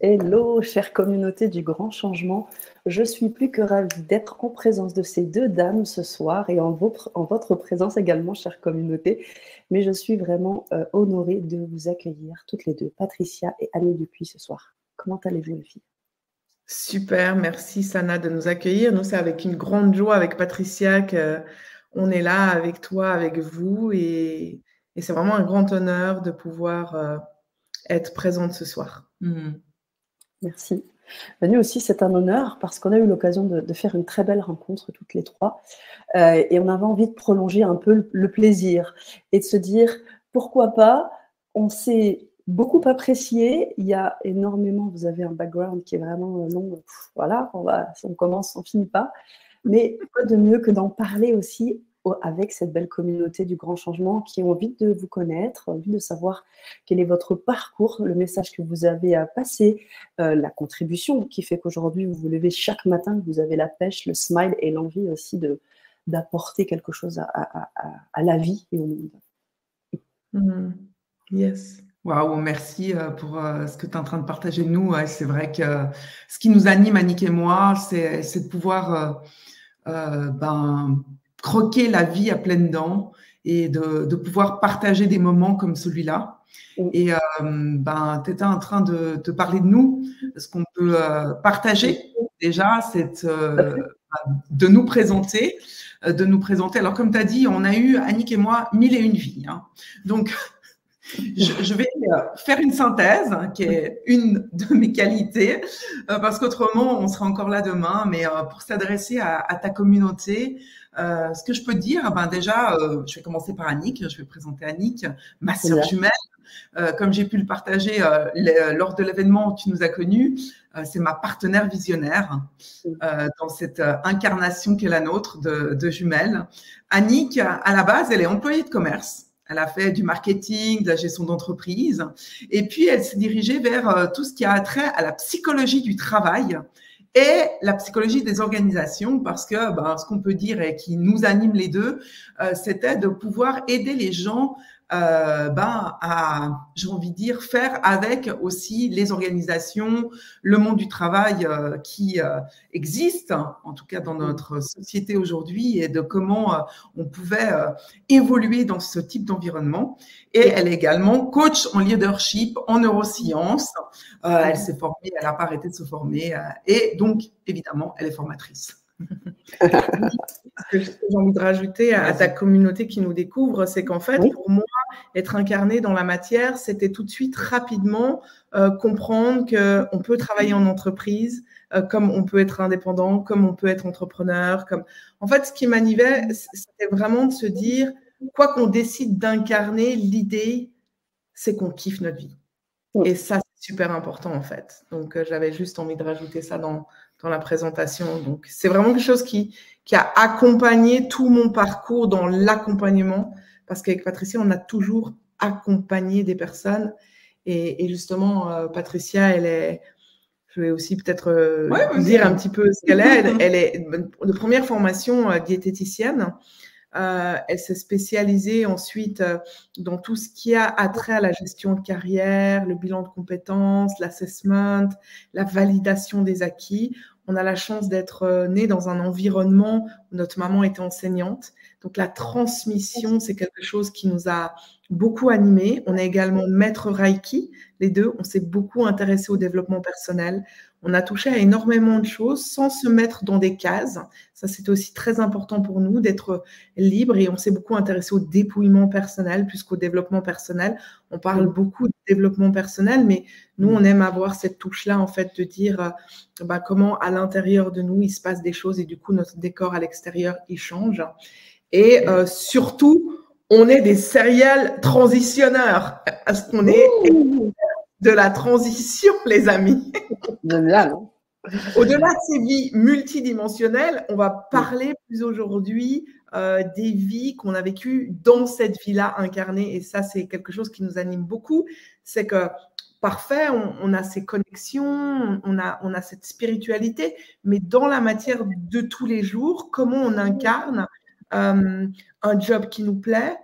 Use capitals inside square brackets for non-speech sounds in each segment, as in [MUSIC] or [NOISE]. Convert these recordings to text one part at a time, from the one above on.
Hello, chère communauté du grand changement. Je suis plus que ravie d'être en présence de ces deux dames ce soir et en votre, en votre présence également, chère communauté. Mais je suis vraiment euh, honorée de vous accueillir toutes les deux, Patricia et Annie Dupuis, ce soir. Comment allez-vous, les filles? Super, merci Sana de nous accueillir. Nous, c'est avec une grande joie avec Patricia qu'on est là avec toi, avec vous. Et, c'est vraiment un grand honneur de pouvoir euh, être présente ce soir. Mmh. Merci. Nous aussi, c'est un honneur parce qu'on a eu l'occasion de, faire une très belle rencontre toutes les trois euh, et on avait envie de prolonger un peu le, plaisir et de se dire pourquoi pas, on s'est beaucoup apprécié, il y a énormément, vous avez un background qui est vraiment long, voilà, on, va, on commence, on finit pas, mais quoi de mieux que d'en parler aussi avec cette belle communauté du grand changement qui ont envie de vous connaître, envie de savoir quel est votre parcours, le message que vous avez à passer, euh, la contribution qui fait qu'aujourd'hui vous vous levez chaque matin, que vous avez la pêche, le smile et l'envie aussi de d'apporter quelque chose à, la vie et au monde. Mm-hmm. Yes. Waouh, merci euh, pour euh, ce que tu es en train de partager nous. c'est vrai que ce qui nous anime, Annick et moi, c'est de pouvoir ben, croquer la vie à pleines dents et de, pouvoir partager des moments comme celui-là. Et euh, ben, tu étais en train de, te parler de nous, ce qu'on peut euh, partager déjà, c'est euh, de nous présenter, de nous présenter? Alors comme tu as dit, on a eu, Annick et moi, mille et une vies. Hein. Donc, je, vais faire une synthèse, hein, qui est une de mes qualités, parce qu'autrement, on sera encore là demain, mais pour s'adresser à, à, ta communauté, euh, ce que je peux dire, ben déjà, euh, je vais commencer par Annick. Je vais présenter Annick, ma sœur jumelle. Euh, comme j'ai pu le partager lors de l'événement où tu nous as connus, c'est ma partenaire visionnaire dans cette incarnation qui est la nôtre de, de jumelles. Annick, à la base, elle est employée de commerce. Elle a fait du marketing, de la gestion d'entreprise. Et puis, elle s'est dirigée vers tout ce qui a trait à la psychologie du travail et la psychologie des organisations, parce que ben, ce qu'on peut dire et qui nous anime les deux, euh, c'était de pouvoir aider les gens euh, ben, à, j'ai envie de dire, faire avec aussi les organisations, le monde du travail euh, qui euh, existe, en tout cas dans notre société aujourd'hui, et de comment euh, on pouvait évoluer dans ce type d'environnement. Et elle est également coach en leadership, en neurosciences. elle s'est formée, elle n'a pas arrêté de se former, et donc, évidemment, elle est formatrice. Ce que j'ai envie de rajouter à, ta communauté qui nous découvre, c'est qu'en fait, pour moi, être incarné dans la matière, c'était tout de suite rapidement euh, comprendre qu'on peut travailler en entreprise, euh, comme on peut être indépendant, comme on peut être entrepreneur. Comme... En fait, ce qui m'animait, c'était vraiment de se dire, quoi qu'on décide d'incarner, l'idée, c'est qu'on kiffe notre vie. Et ça, c'est super important en fait. Donc, euh, j'avais juste envie de rajouter ça dans, dans la présentation. Donc, c'est vraiment quelque chose qui, qui a accompagné tout mon parcours dans l'accompagnement, parce qu'avec Patricia, on a toujours accompagné des personnes. Et, et justement, euh, Patricia, elle est, je vais aussi peut-être euh, dire un petit peu ce qu'elle est. Elle, est de première formation euh, diététicienne. Euh, elle s'est spécialisée ensuite euh, dans tout ce qui a trait à la gestion de carrière, le bilan de compétences, l'assessment, la validation des acquis. On a la chance d'être euh, dans un environnement où notre maman était enseignante. Donc la transmission, c'est quelque chose qui nous a beaucoup animés. On est également maître Reiki, les deux. On s'est beaucoup intéressé au développement personnel. On a touché à énormément de choses sans se mettre dans des cases. Ça, c'est aussi très important pour nous d'être libre et on s'est beaucoup intéressé au dépouillement personnel plus qu'au développement personnel. On parle mm. beaucoup de développement personnel, mais nous, on aime avoir cette touche-là, en fait, de dire euh, bah, comment à l'intérieur de nous, il se passe des choses et du coup, notre décor à l'extérieur, il change. Et euh, surtout, on est des serial transitionneurs. Est-ce qu'on est de la transition, [LAUGHS] les amis. Hein. Au-delà de ces vies multidimensionnelles, on va parler plus aujourd'hui euh, des vies qu'on a vécues dans cette vie-là incarnée. Et ça, c'est quelque chose qui nous anime beaucoup. C'est que parfait, on, a ces connexions, on a, on a cette spiritualité, mais dans la matière de tous les jours, comment on incarne euh, un job qui nous plaît,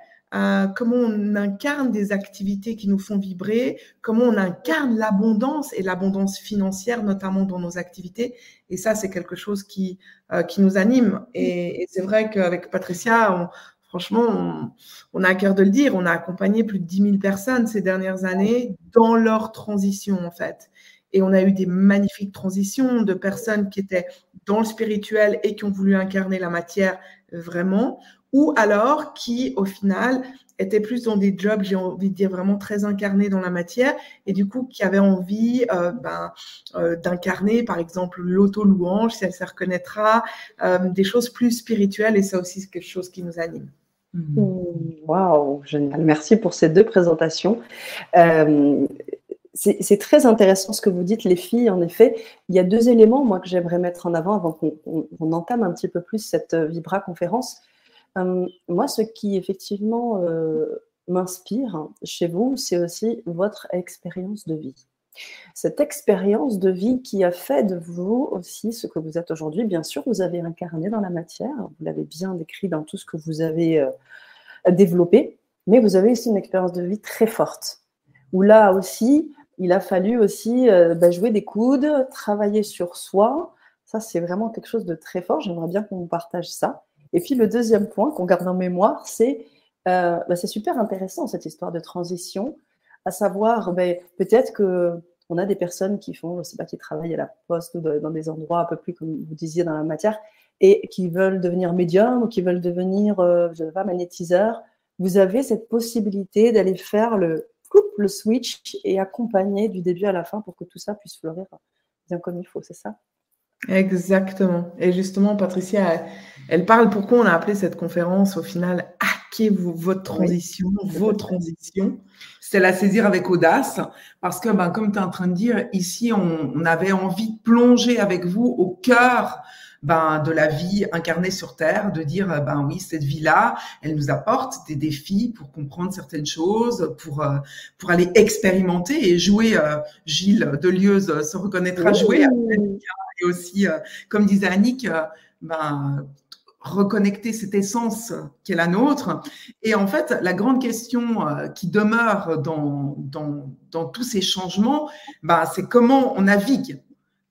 comment on incarne des activités qui nous font vibrer, comment on incarne l'abondance et l'abondance financière, notamment dans nos activités. Et ça, c'est quelque chose qui, euh, qui nous anime. Et, c'est vrai qu'avec Patricia, franchement, on, a à cœur de le dire, on a accompagné plus de 10 000 personnes ces dernières années dans leur transition, en fait. Et on a eu des magnifiques transitions de personnes qui étaient dans le spirituel et qui ont voulu incarner la matière vraiment, ou alors qui, au final, étaient plus dans des jobs, j'ai envie de dire, vraiment très incarnés dans la matière, et du coup, qui avaient envie euh, ben, euh, d'incarner, par exemple, l'auto-louange, si elle se reconnaîtra, euh, des choses plus spirituelles, et ça aussi, c'est quelque chose qui nous anime. Mmh. Waouh, génial. Merci pour ces deux présentations. c'est très intéressant ce que vous dites, les filles. En effet, il y a deux éléments, moi, que j'aimerais mettre en avant avant qu'on entame un petit peu plus cette Vibra conférence. Euh, moi, ce qui effectivement euh, m'inspire chez vous, c'est aussi votre expérience de vie. Cette expérience de vie qui a fait de vous aussi ce que vous êtes aujourd'hui. Bien sûr, vous avez incarné dans la matière, vous l'avez bien décrit dans tout ce que vous avez euh, développé, mais vous avez aussi une expérience de vie très forte, où là aussi, il a fallu aussi bah, jouer des coudes, travailler sur soi. Ça, c'est vraiment quelque chose de très fort. J'aimerais bien qu'on partage ça. Et puis le deuxième point qu'on garde en mémoire, c'est euh, bah, c'est super intéressant cette histoire de transition, à savoir ben, peut-être que on a des personnes qui font, je sais pas, qui travaillent à la poste ou dans des endroits un peu plus comme vous disiez dans la matière et qui veulent devenir médium ou qui veulent devenir, euh, je sais pas, magnétiseur. Vous avez cette possibilité d'aller faire le le switch et accompagner du début à la fin pour que tout ça puisse fleurir bien comme il faut, c'est ça? Exactement. Et justement, Patricia, elle, parle pourquoi on a appelé cette conférence au final Hackez-vous votre transition, vos [LAUGHS] transitions. C'est la saisir avec audace parce que, ben, comme tu es en train de dire, ici, on, avait envie de plonger avec vous au cœur ben, de la vie incarnée sur Terre, de dire, ben oui, cette vie-là, elle nous apporte des défis pour comprendre certaines choses, pour, euh, pour aller expérimenter et jouer. Euh, Gilles Delieuse se reconnaîtra jouer et aussi, euh, comme disait Annick, euh, ben, reconnecter cette essence qui est la nôtre. Et en fait, la grande question euh, qui demeure dans, dans, dans tous ces changements, ben, c'est comment on navigue.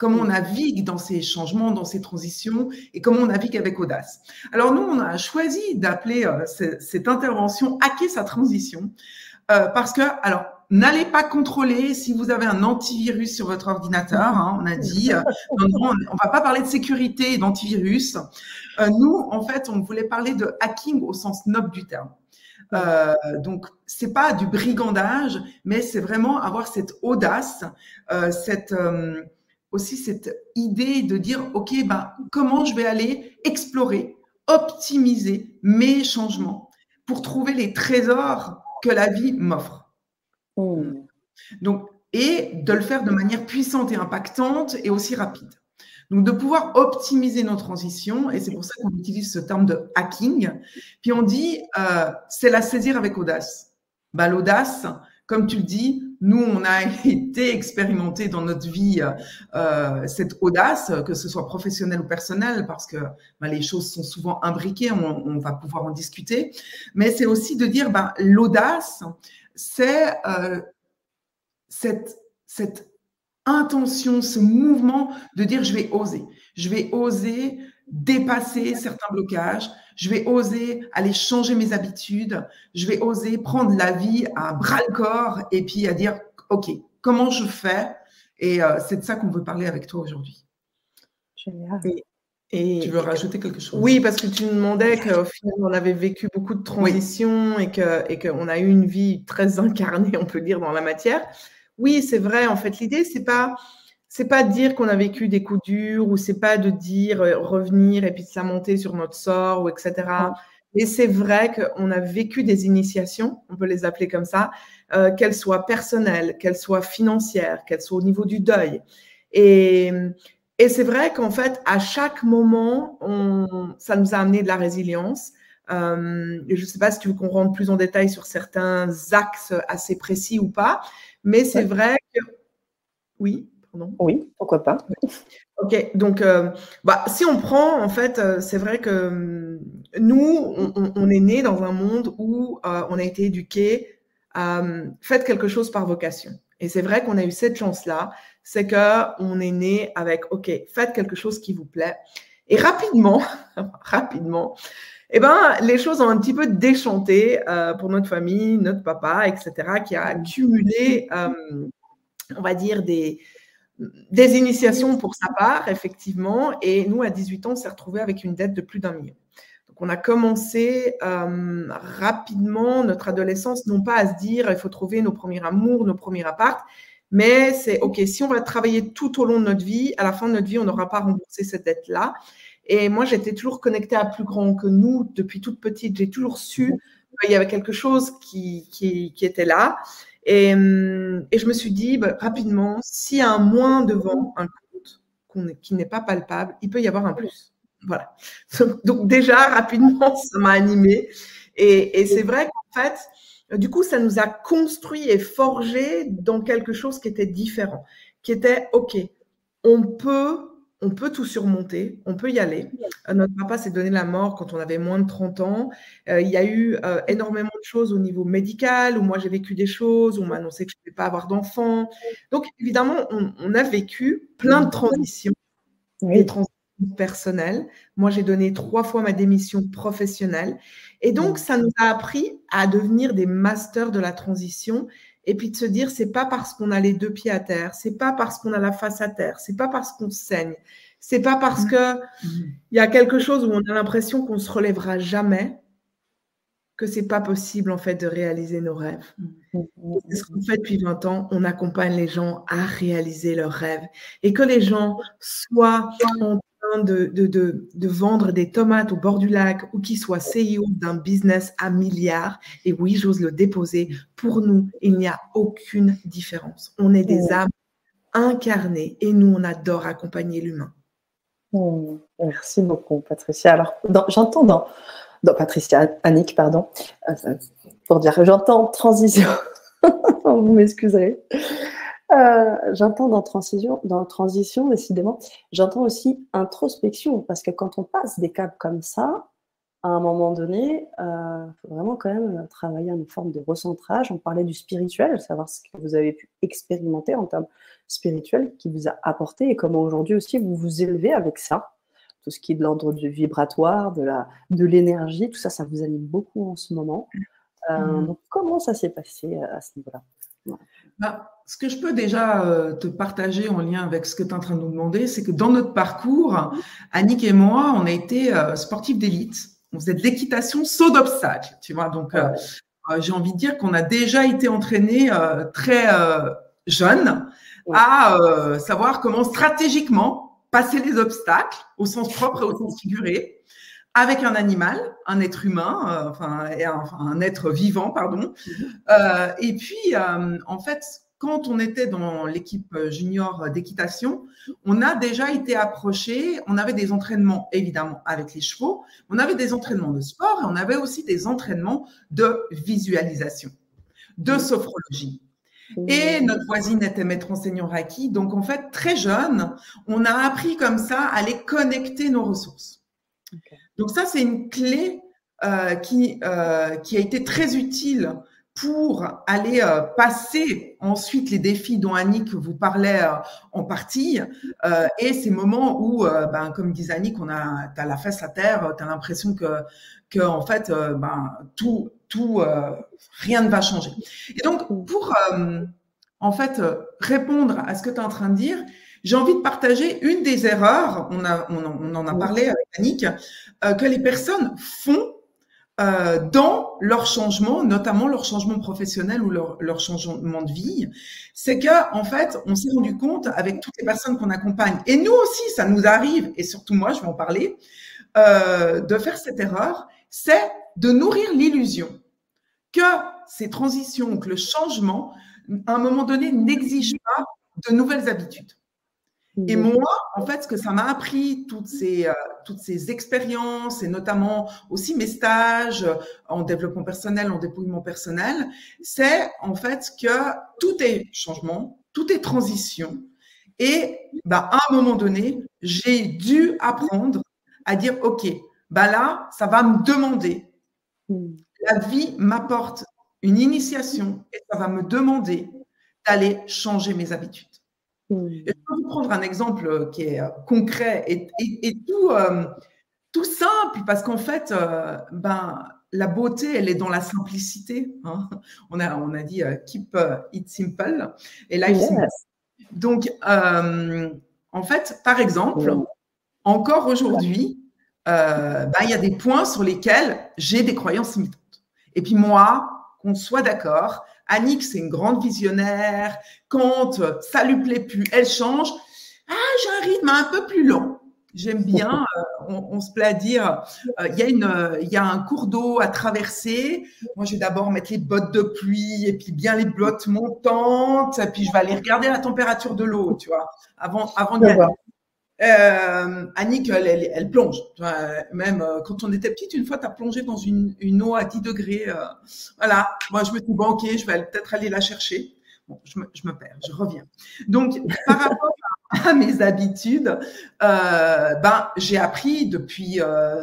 Comment on navigue dans ces changements, dans ces transitions et comment on navigue avec audace. Alors nous, on a choisi d'appeler cette intervention Hacker sa transition parce que, alors, N'allez pas contrôler si vous avez un antivirus sur votre ordinateur. Hein, on a dit, [LAUGHS] euh, on ne va pas parler de sécurité et d'antivirus. Euh, nous, en fait, on voulait parler de hacking au sens noble du terme. Euh, donc, c'est pas du brigandage, mais c'est vraiment avoir cette audace, euh, cette aussi cette idée de dire, ok, ben comment je vais aller explorer, optimiser mes changements pour trouver les trésors que la vie m'offre. Mmh. Donc, et de le faire de manière puissante et impactante et aussi rapide. Donc, de pouvoir optimiser nos transitions, et c'est pour ça qu'on utilise ce terme de hacking. Puis on dit, euh, c'est la saisir avec audace. Bah, L'audace, comme tu le dis, nous, on a [LAUGHS] été expérimenté dans notre vie euh, cette audace, que ce soit professionnel ou personnel, parce que bah, les choses sont souvent imbriquées, on, on, va pouvoir en discuter. Mais c'est aussi de dire, bah, l'audace, c'est euh, cette, cette intention, ce mouvement de dire je vais oser. Je vais oser dépasser certains blocages. Je vais oser aller changer mes habitudes. Je vais oser prendre la vie à bras le corps et puis à dire OK, comment je fais? Et euh, c'est de ça qu'on veut parler avec toi aujourd'hui. Génial tu veux rajouter quelque chose? Oui, parce que tu nous demandais qu'au final, on avait vécu beaucoup de transitions et qu'on et qu'on a eu une vie très incarnée, on peut dire, dans la matière. Oui, c'est vrai. En fait, l'idée, c'est pas c'est pas de dire qu'on a vécu des coups durs ou c'est pas de dire euh, revenir et puis de se monter sur notre sort ou etc. Et c'est vrai qu'on a vécu des initiations, on peut les appeler comme ça, euh, qu'elles soient personnelles, qu'elles soient financières, qu'elles soient au niveau du deuil. Et, et c'est vrai qu'en fait, à chaque moment, on, ça nous a amené de la résilience. Euh, je ne sais pas si tu veux qu'on rentre plus en détail sur certains axes assez précis ou pas, mais c'est vrai que. Oui. Oui, pourquoi pas. Ok, donc euh, bah, si on prend, en fait, euh, c'est vrai que hum, nous, on, est né dans un monde où euh, on a été éduqué à hum, faites quelque chose par vocation. Et c'est vrai qu'on a eu cette chance-là, c'est que on est né avec ok, faites quelque chose qui vous plaît. Et rapidement, [LAUGHS] rapidement, eh ben, les choses ont un petit peu déchanté pour notre famille, notre papa, etc., qui a accumulé, hum, on va dire, des, initiations pour sa part, effectivement. Et nous, à 18 ans, on s'est retrouvés avec une dette de plus d'un million. Donc, on a commencé euh, rapidement notre adolescence, non pas à se dire il faut trouver nos premiers amours, nos premiers apparts, mais c'est OK, si on va travailler tout au long de notre vie, à la fin de notre vie, on n'aura pas remboursé cette dette-là. Et moi, j'étais toujours connectée à plus grand que nous depuis toute petite. J'ai toujours su qu'il y avait quelque chose qui, qui, qui était là. Et, et, je me suis dit bah, rapidement, s'il y a un moins devant un compte qui n'est pas palpable, il peut y avoir un plus. Voilà. [LAUGHS] Donc déjà, rapidement, [LAUGHS] ça m'a animé. Et, et c'est vrai qu'en fait, du coup, ça nous a construit et forgé dans quelque chose qui était différent, qui était, OK, on peut on peut tout surmonter, on peut y aller. Euh, notre papa s'est donné la mort quand on avait moins de 30 ans. Euh, il y a eu euh, énormément de choses au niveau médical, où moi j'ai vécu des choses, où on m'a annoncé que je ne pouvais pas avoir d'enfants. Donc évidemment, on, a vécu plein de transitions, des transitions personnelles. Moi, j'ai donné trois fois ma démission professionnelle. Et donc, ça nous a appris à devenir des masters de la transition et puis de se dire c'est pas parce qu'on a les deux pieds à terre, c'est pas parce qu'on a la face à terre, c'est pas parce qu'on saigne, c'est pas parce que il y a quelque chose où on a l'impression qu'on se relèvera jamais que c'est pas possible en fait de réaliser nos rêves. C'est ce qu'on fait depuis 20 ans, on accompagne les gens à réaliser leurs rêves. Et que les gens soient en de, de, de, vendre des tomates au bord du lac ou qui soit CEO d'un business à milliards, et oui, j'ose le déposer, pour nous, il n'y a aucune différence. On est des âmes incarnées et nous, on adore accompagner l'humain. Merci beaucoup, Patricia. Alors, j'entends dans, dans, Patricia, Annick, pardon, euh, pour dire, j'entends transition. [LAUGHS] Vous m'excuserez. Euh, j'entends dans transition, dans transition, décidément, j'entends aussi introspection, parce que quand on passe des caps comme ça, à un moment donné, il euh, faut vraiment quand même travailler une forme de recentrage. On parlait du spirituel, savoir ce que vous avez pu expérimenter en termes spirituels, qui vous a apporté, et comment aujourd'hui aussi vous vous élevez avec ça. Tout ce qui est de l'ordre du vibratoire, de la, de l'énergie, tout ça, ça vous anime beaucoup en ce moment. Euh, mmh. donc, comment ça s'est passé à ce niveau-là? Bah, ce que je peux déjà euh, te partager en lien avec ce que tu es en train de nous demander, c'est que dans notre parcours, Annick et moi, on a été euh, sportifs d'élite. On faisait de l'équitation saut d'obstacles, tu vois. Donc, euh, j'ai envie de dire qu'on a déjà été entraînés très jeunes à savoir comment stratégiquement passer les obstacles au sens propre et au sens figuré avec un animal, un être humain, enfin, un, être vivant, pardon. Mm-hmm. et puis, en fait, quand on était dans l'équipe junior d'équitation, on a déjà été approché, on avait des entraînements évidemment avec les chevaux, on avait des entraînements de sport et on avait aussi des entraînements de visualisation, de sophrologie. Et notre voisine était maître enseignant Raki, donc en fait, très jeune, on a appris comme ça à aller connecter nos ressources. Donc ça, c'est une clé euh, qui, euh, qui a été très utile pour aller euh, passer ensuite les défis dont Annick vous parlait en partie et ces moments où, ben, comme disait Annick, on a, as la face à terre, tu as l'impression que, que en fait, ben, tout, tout, rien ne va changer. Et donc, pour en fait répondre à ce que tu es en train de dire, j'ai envie de partager une des erreurs, on, a, on, on en a parlé avec Annick, que les personnes font euh, dans leur changement, notamment leur changement professionnel ou leur, leur changement de vie, c'est que en fait, on s'est rendu compte avec toutes les personnes qu'on accompagne, et nous aussi, ça nous arrive, et surtout moi, je vais en parler, euh, de faire cette erreur, c'est de nourrir l'illusion que ces transitions, que le changement, à un moment donné, n'exige pas de nouvelles habitudes. Et moi, en fait, ce que ça m'a appris, toutes ces, euh, toutes ces expériences, et notamment aussi mes stages en développement personnel, en dépouillement personnel, c'est en fait que tout est changement, tout est transition, Et bah, à un moment donné, j'ai dû apprendre à dire, OK, bah là, ça va me demander. Hmm. La vie m'apporte une initiation et ça va me demander d'aller changer mes habitudes. Hmm. Prendre un exemple qui est euh, concret et, tout, euh, tout simple parce qu'en fait, euh, ben, la beauté, elle est dans la simplicité. Hein. On, a, on a dit keep it simple et life simple. Donc, en fait, par exemple, encore aujourd'hui, ben, il y a des points sur lesquels j'ai des croyances limitantes. Et puis moi, qu'on soit d'accord, Annick, c'est une grande visionnaire. Quand ça lui plaît plus, elle change. Ah, j'ai un rythme un peu plus lent. J'aime bien, [LAUGHS] euh, on, se plaît à dire, euh, il y, a y a un cours d'eau à traverser. Moi, je vais d'abord mettre les bottes de pluie et puis bien les bottes montantes. Et puis, je vais aller regarder la température de l'eau, tu vois, avant, avant de euh, Annick, elle, plonge. Même euh, quand on était petite, une fois, tu as plongé dans une, eau à 10 degrés. Euh, voilà. Moi, je me suis banquée, je vais peut-être aller la chercher. Bon, je me, perds, je reviens. Donc, par rapport à, [LAUGHS] mes habitudes, euh, ben, j'ai appris depuis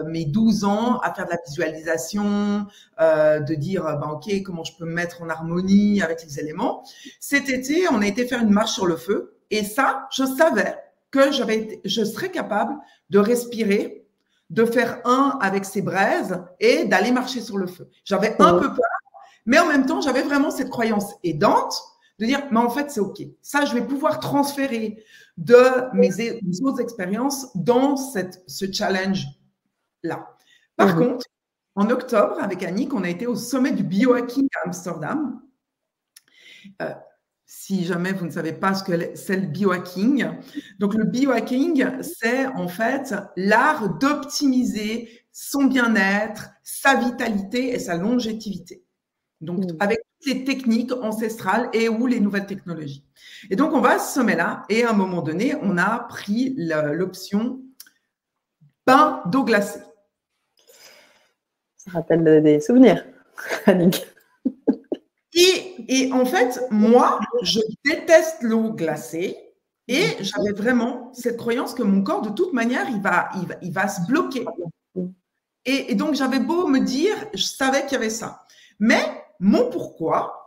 mes 12 ans à faire de la visualisation, de dire, ben, OK, comment je peux me mettre en harmonie avec les éléments. Cet été, on a été faire une marche sur le feu. Et ça, je savais que j'avais, je serais capable de respirer, de faire un avec ces braises et d'aller marcher sur le feu. J'avais un peu peur, mais en même temps, j'avais vraiment cette croyance aidante de dire, mais en fait, c'est OK. Ça, je vais pouvoir transférer de mes, autres expériences dans cette, ce challenge-là. Par mhm. contre, en octobre, avec Annick, on a été au sommet du biohacking à Amsterdam. Euh, si jamais vous ne savez pas ce que c'est le biohacking. Donc le biohacking, c'est en fait l'art d'optimiser son bien-être, sa vitalité et sa longévité. Donc mmh. avec les techniques ancestrales et ou les nouvelles technologies. Et donc on va à ce sommet-là et à un moment donné, on a pris l'option bain d'eau glacée. Ça rappelle des souvenirs, [LAUGHS] Annick. Et, en fait, moi, je déteste l'eau glacée. Et j'avais vraiment cette croyance que mon corps, de toute manière, il va, il va, se bloquer. Et, et donc, j'avais beau me dire, je savais qu'il y avait ça. Mais mon pourquoi,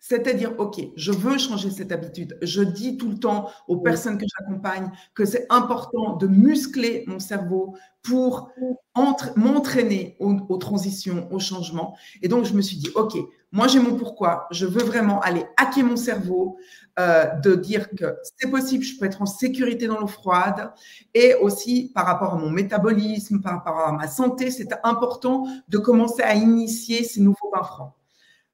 c'est-à-dire, OK, je veux changer cette habitude. Je dis tout le temps aux personnes que j'accompagne que c'est important de muscler mon cerveau pour m'entraîner aux, transitions, aux changements. Et donc, je me suis dit, OK, moi, j'ai mon pourquoi. Je veux vraiment aller hacker mon cerveau, euh, de dire que c'est possible, je peux être en sécurité dans l'eau froide. Et aussi, par rapport à mon métabolisme, par rapport à ma santé, c'est important de commencer à initier ces nouveaux bains francs.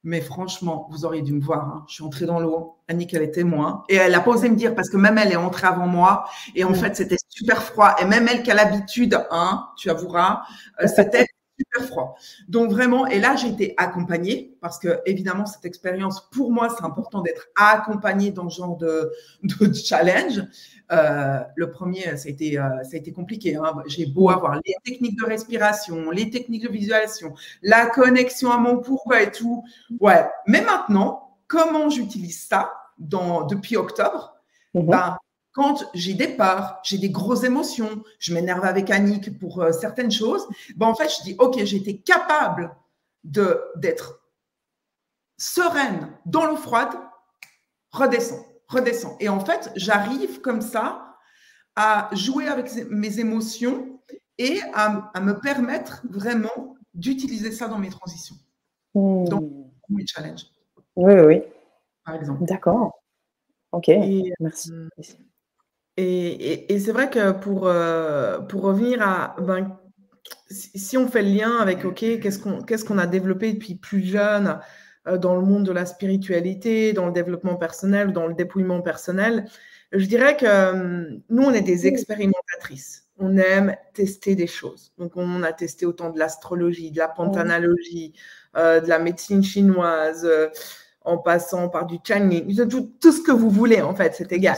Mais franchement, vous auriez dû me voir. Hein. Je suis entrée dans l'eau. Annick, elle est témoin. Et elle a pas osé me dire parce que même elle est entrée avant moi. Et en fait, c'était super froid. Et même elle qui a l'habitude, hein, tu avoueras, euh, c'était super froid. Donc vraiment, et là, j'ai été accompagnée parce que évidemment, cette expérience, pour moi, c'est important d'être accompagnée dans ce genre de, [LAUGHS] de challenge. Euh, le premier, ça a été, euh, ça a été compliqué. Hein. J'ai beau avoir les techniques de respiration, les techniques de visualisation, la connexion à mon pourquoi et tout. Ouais. Mais maintenant, comment j'utilise ça dans, depuis octobre? Mhm. ben, quand j'ai des peurs, j'ai des grosses émotions, je m'énerve avec Annick pour euh, certaines choses, ben en fait, je dis, OK, été capable d'être sereine dans l'eau froide, redescends redescend. Et en fait, j'arrive comme ça à jouer avec mes émotions et à, me permettre vraiment d'utiliser ça dans mes transitions. Hmm. Dans mes challenges. Oui, oui. Par exemple. D'accord. Ok. Merci. Euh, et, et, c'est vrai que pour, euh, pour revenir à. Ben, si on fait le lien avec, OK, qu'est-ce qu'on qu'est-ce qu'on a développé depuis plus jeune euh, dans le monde de la spiritualité, dans le développement personnel, dans le dépouillement personnel. Je dirais que euh, nous, on est des expérimentatrices. On aime tester des choses. Donc, on a testé autant de l'astrologie, de la pantanalogie, de la médecine chinoise, en passant par du channeling, tout, tout, ce que vous voulez, en fait, c'est égal.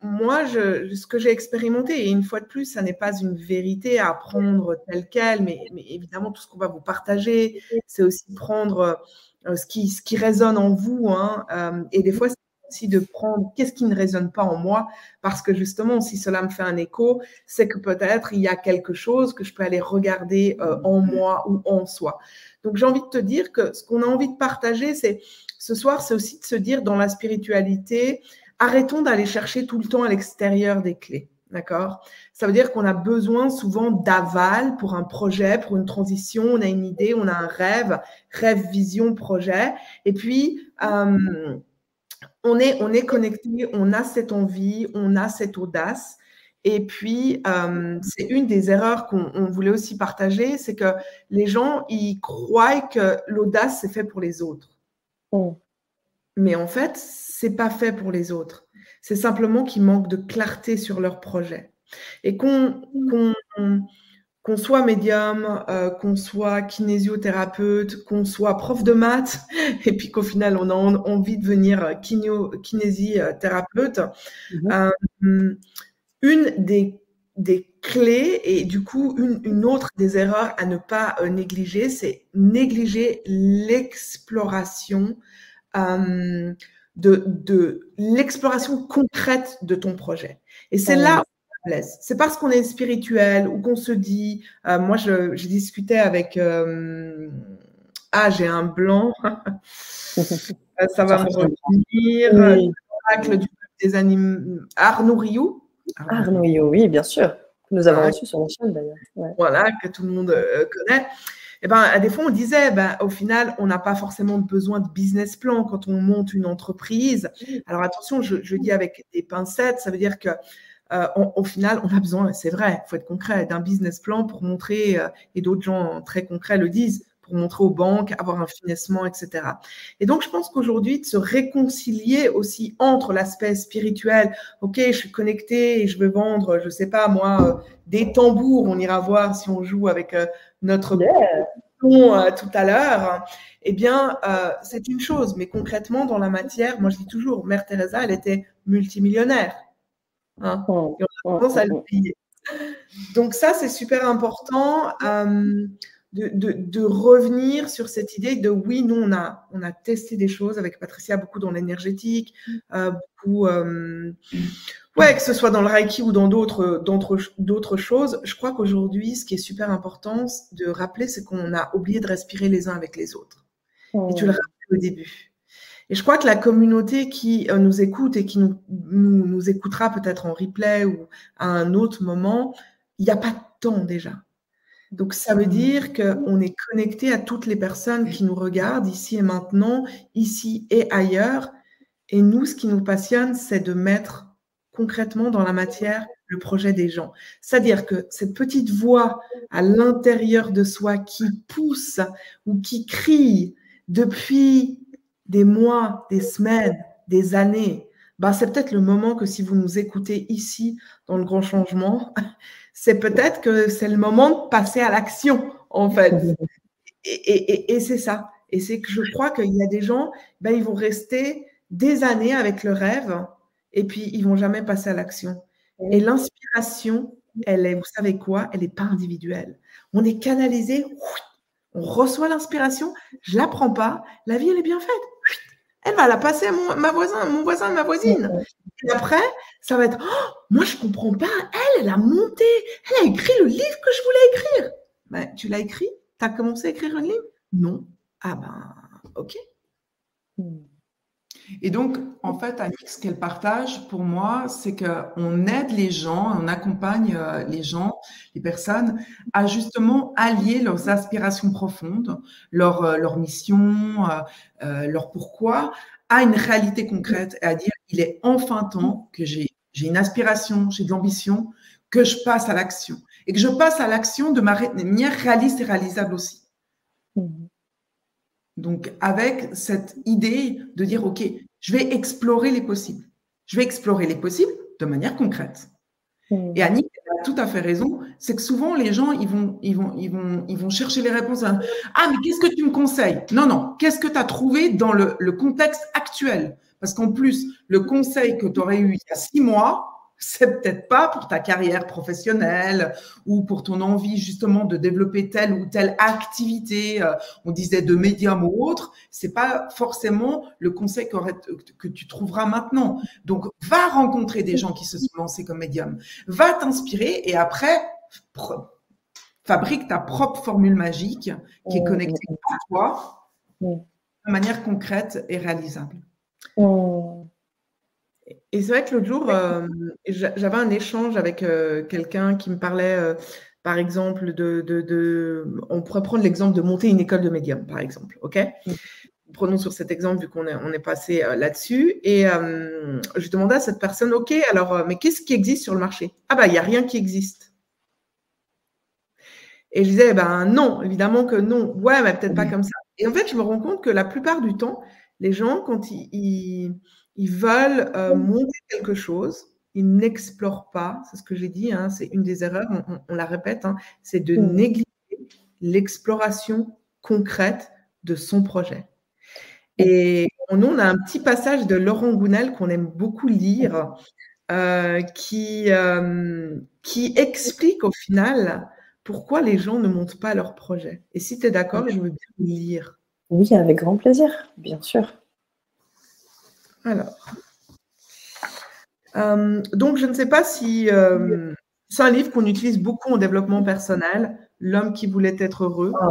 Moi, je, ce que j'ai expérimenté, et une fois de plus, ça n'est pas une vérité à prendre telle qu'elle, mais, évidemment, tout ce qu'on va vous partager, c'est aussi prendre euh, ce, qui, ce qui résonne en vous. Hein, euh, et des fois, c'est aussi de prendre qu'est-ce qui ne résonne pas en moi, parce que justement, si cela me fait un écho, c'est que peut-être il y a quelque chose que je peux aller regarder euh, en moi ou en soi. Donc j'ai envie de te dire que ce qu'on a envie de partager, c'est ce soir, c'est aussi de se dire dans la spiritualité, arrêtons d'aller chercher tout le temps à l'extérieur des clés. D'accord? Ça veut dire qu'on a besoin souvent d'aval pour un projet, pour une transition. On a une idée, on a un rêve, rêve, vision, projet. Et puis, euh, on, est, on est connecté, on a cette envie, on a cette audace. Et puis, euh, c'est une des erreurs qu'on voulait aussi partager, c'est que les gens, ils croient que l'audace, c'est fait pour les autres. Mm. Mais en fait, c'est pas fait pour les autres. C'est simplement qu'ils manquent de clarté sur leur projet. Et qu'on soit médium, euh, qu'on soit kinésiothérapeute, qu'on soit prof de maths, [LAUGHS] et puis qu'au final on a envie de devenir kinésithérapeute, mm-hmm. euh, une des, clés et du coup une, autre des erreurs à ne pas euh, négliger, c'est négliger l'exploration de, l'exploration concrète de ton projet. Et c'est là c'est parce qu'on est spirituel ou qu'on se dit, euh, moi je, discutais avec, euh, ah j'ai un blanc, [LAUGHS] ça va me revenir, l'oracle du des animaux, Arnaud Rioux. Arnaud Rioux, oui, bien sûr. Nous avons reçu sur la chaîne d'ailleurs. Voilà, que tout le monde euh, connaît. Eh ben, à des fois, on disait, ben, au final, on n'a pas forcément besoin de business plan quand on monte une entreprise. Alors attention, je, je dis avec des pincettes, ça veut dire que euh, au final, on a besoin, c'est vrai, il faut être concret, d'un business plan pour montrer, euh, et d'autres gens très concrets le disent, pour montrer aux banques, avoir un financement, etc. Et donc, je pense qu'aujourd'hui, de se réconcilier aussi entre l'aspect spirituel, ok, je suis connecté et je veux vendre, je sais pas moi, euh, des tambours, on ira voir si on joue avec euh, notre yeah. Euh, tout à l'heure, eh bien, c'est une chose, mais concrètement, dans la matière, moi je dis toujours, Mère Teresa, elle était multimillionnaire. Hein, et on a tendance à le payer. Donc ça, c'est super important de, revenir sur cette idée de oui, nous, on a, on a testé des choses avec Patricia, beaucoup dans l'énergétique, euh, beaucoup, euh, ouais, que ce soit dans le Reiki ou dans d'autres, d'autres choses. Je crois qu'aujourd'hui, ce qui est super important de rappeler, c'est qu'on a oublié de respirer les uns avec les autres. Et tu le rappelles au début. Et je crois que la communauté qui euh, nous écoute et qui nous, nous, nous écoutera peut-être en replay ou à un autre moment, il n'y a pas de temps déjà. Donc, ça veut mmh. dire qu'on est connecté à toutes les personnes qui nous regardent ici et maintenant, ici et ailleurs. Et nous, ce qui nous passionne, c'est de mettre concrètement dans la matière le projet des gens. C'est-à-dire que cette petite voix à l'intérieur de soi qui pousse ou qui crie depuis des mois, des semaines, des années, bah, c'est peut-être le moment que si vous nous écoutez ici dans le grand changement, [LAUGHS] c'est peut-être que c'est le moment de passer à l'action, en fait. Et, c'est ça. Et c'est que je crois qu'il y a des gens, ben, ils vont rester des années avec le rêve et puis ils vont jamais passer à l'action. Et l'inspiration, elle est, vous savez quoi, elle n'est pas individuelle. On est canalisé, on reçoit l'inspiration, je la prends pas, la vie elle est bien faite. Elle va la passer à mon, ma voisin, mon voisin, ma voisine. Et après, ça va être oh, Moi, je ne comprends pas. Elle, elle a monté. Elle a écrit le livre que je voulais écrire. Ben, tu l'as écrit? Tu as commencé à écrire un livre? Non. Ah ben, ok. Et donc, en fait, ce qu'elle partage pour moi, c'est qu'on aide les gens, on accompagne euh, les gens, les personnes, à justement allier leurs aspirations profondes, leur, euh, leur mission, euh, leur pourquoi, à une réalité concrète et à dire il est enfin temps que j'ai une aspiration, j'ai de l'ambition, que je passe à l'action et que je passe à l'action de manière réaliste et réalisable aussi. Mmh. Donc, avec cette idée de dire, OK, je vais explorer les possibles. Je vais explorer les possibles de manière concrète. Mmh. Et Annie a tout à fait raison, c'est que souvent les gens, ils vont, ils vont, ils vont, ils vont chercher les réponses. À, ah, mais qu'est-ce que tu me conseilles? Non, non, qu'est-ce que tu as trouvé dans le, le contexte actuel? Parce qu'en plus, le conseil que tu aurais eu il y a six mois, c'est peut-être pas pour ta carrière professionnelle ou pour ton envie justement de développer telle ou telle activité, euh, on disait de médium ou autre, c'est pas forcément le conseil que tu trouveras maintenant. Donc, va rencontrer des gens qui se sont lancés comme médium, va t'inspirer et après, fabrique ta propre formule magique qui est connectée à toi de manière concrète et réalisable. Et c'est vrai que l'autre jour, euh, j'avais un échange avec euh, quelqu'un qui me parlait, euh, par exemple, de, On pourrait prendre l'exemple de monter une école de médium, par exemple. OK? Mmh. Prenons sur cet exemple, vu qu'on est, on est passé là-dessus. Et je demandais à cette personne OK, alors, mais qu'est-ce qui existe sur le marché? Ah, bah, il n'y a rien qui existe. Et je disais, ben non, évidemment que non. Ouais, mais peut-être pas comme ça. Et en fait, je me rends compte que la plupart du temps, les gens, quand ils ils veulent euh, monter quelque chose, ils n'explorent pas, c'est ce que j'ai dit, hein, c'est une des erreurs, on, la répète, hein, c'est de négliger l'exploration concrète de son projet. Et nous, on a un petit passage de Laurent Gounel qu'on aime beaucoup lire, euh, qui, euh, qui explique au final pourquoi les gens ne montent pas leur projet. Et si tu es d'accord, je veux bien lire. Oui, avec grand plaisir, bien sûr. Alors. Euh, donc, je ne sais pas si euh, c'est un livre qu'on utilise beaucoup en développement personnel, L'homme qui voulait être heureux. Ah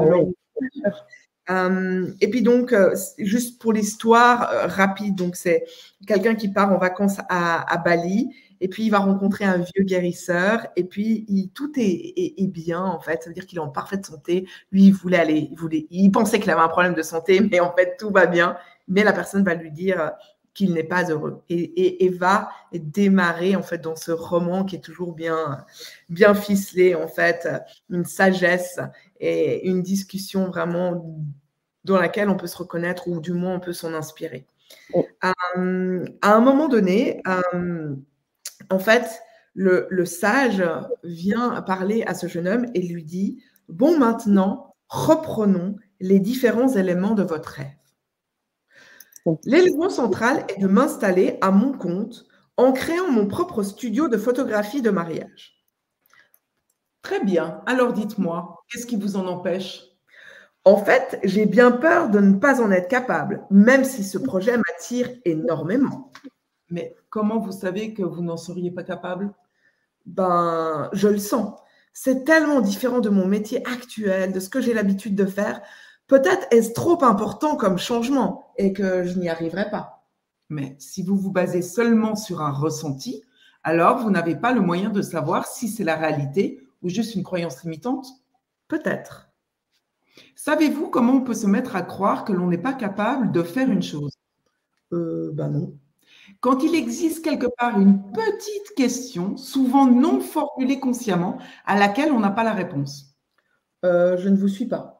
euh, et puis donc, juste pour l'histoire rapide, donc c'est quelqu'un qui part en vacances à, Bali et puis il va rencontrer un vieux guérisseur et puis il, tout est, bien en fait. Ça veut dire qu'il est en parfaite santé. Lui, il voulait aller, il voulait, il pensait qu'il avait un problème de santé, mais en fait tout va bien. Mais la personne va lui dire qu'il n'est pas heureux et, va démarrer en fait dans ce roman qui est toujours bien bien ficelé en fait une sagesse et une discussion vraiment dans laquelle on peut se reconnaître ou du moins on peut s'en inspirer. Euh, à un moment donné, euh, en fait, le, le, sage vient parler à ce jeune homme et lui dit Bon, maintenant, reprenons les différents éléments de votre rêve. L'élément central est de m'installer à mon compte en créant mon propre studio de photographie de mariage. Très bien. Alors dites-moi, qu'est-ce qui vous en empêche? En fait, j'ai bien peur de ne pas en être capable, même si ce projet m'attire énormément. Mais comment vous savez que vous n'en seriez pas capable? Ben, je le sens. C'est tellement différent de mon métier actuel, de ce que j'ai l'habitude de faire, peut-être est-ce trop important comme changement et que je n'y arriverai pas. Mais si vous vous basez seulement sur un ressenti, alors vous n'avez pas le moyen de savoir si c'est la réalité ou juste une croyance limitante Peut-être. Savez-vous comment on peut se mettre à croire que l'on n'est pas capable de faire une chose? Euh, Ben non. Quand il existe quelque part une petite question, souvent non formulée consciemment, à laquelle on n'a pas la réponse. Euh, je ne vous suis pas.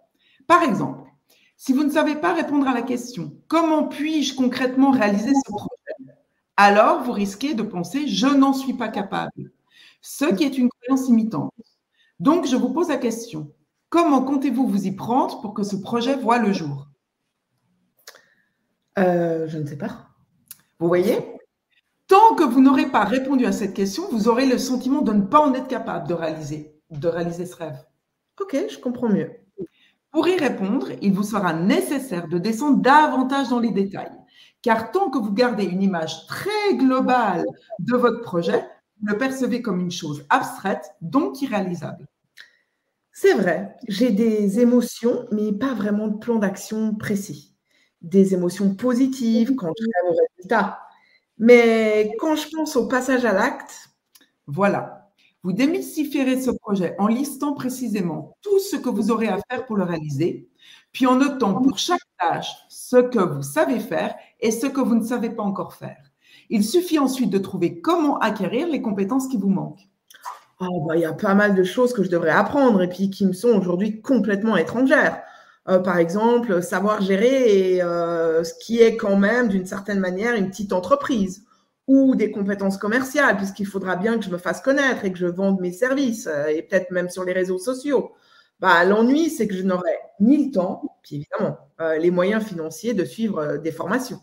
Par exemple, si vous ne savez pas répondre à la question comment puis-je concrètement réaliser ce projet, alors vous risquez de penser je n'en suis pas capable, ce qui est une croyance imitante. Donc, je vous pose la question comment comptez-vous vous y prendre pour que ce projet voit le jour? Euh, Je ne sais pas. Vous voyez? Tant que vous n'aurez pas répondu à cette question, vous aurez le sentiment de ne pas en être capable de réaliser, de réaliser ce rêve. Ok, je comprends mieux. Pour y répondre, il vous sera nécessaire de descendre davantage dans les détails, car tant que vous gardez une image très globale de votre projet, vous le percevez comme une chose abstraite, donc irréalisable. C'est vrai, j'ai des émotions, mais pas vraiment de plan d'action précis. Des émotions positives quand je rêve au résultat. Mais quand je pense au passage à l'acte, voilà, vous démystifierez ce projet en listant précisément tout ce que vous aurez à faire pour le réaliser, puis en notant pour chaque tâche ce que vous savez faire et ce que vous ne savez pas encore faire. Il suffit ensuite de trouver comment acquérir les compétences qui vous manquent. Oh, bah, il y a pas mal de choses que je devrais apprendre et puis qui me sont aujourd'hui complètement étrangères. Euh, par exemple, savoir gérer euh, ce qui est quand même d'une certaine manière une petite entreprise ou des compétences commerciales, puisqu'il faudra bien que je me fasse connaître et que je vende mes services, euh, et peut-être même sur les réseaux sociaux. Bah, L'ennui, c'est que je n'aurai ni le temps, puis évidemment, euh, les moyens financiers de suivre euh, des formations.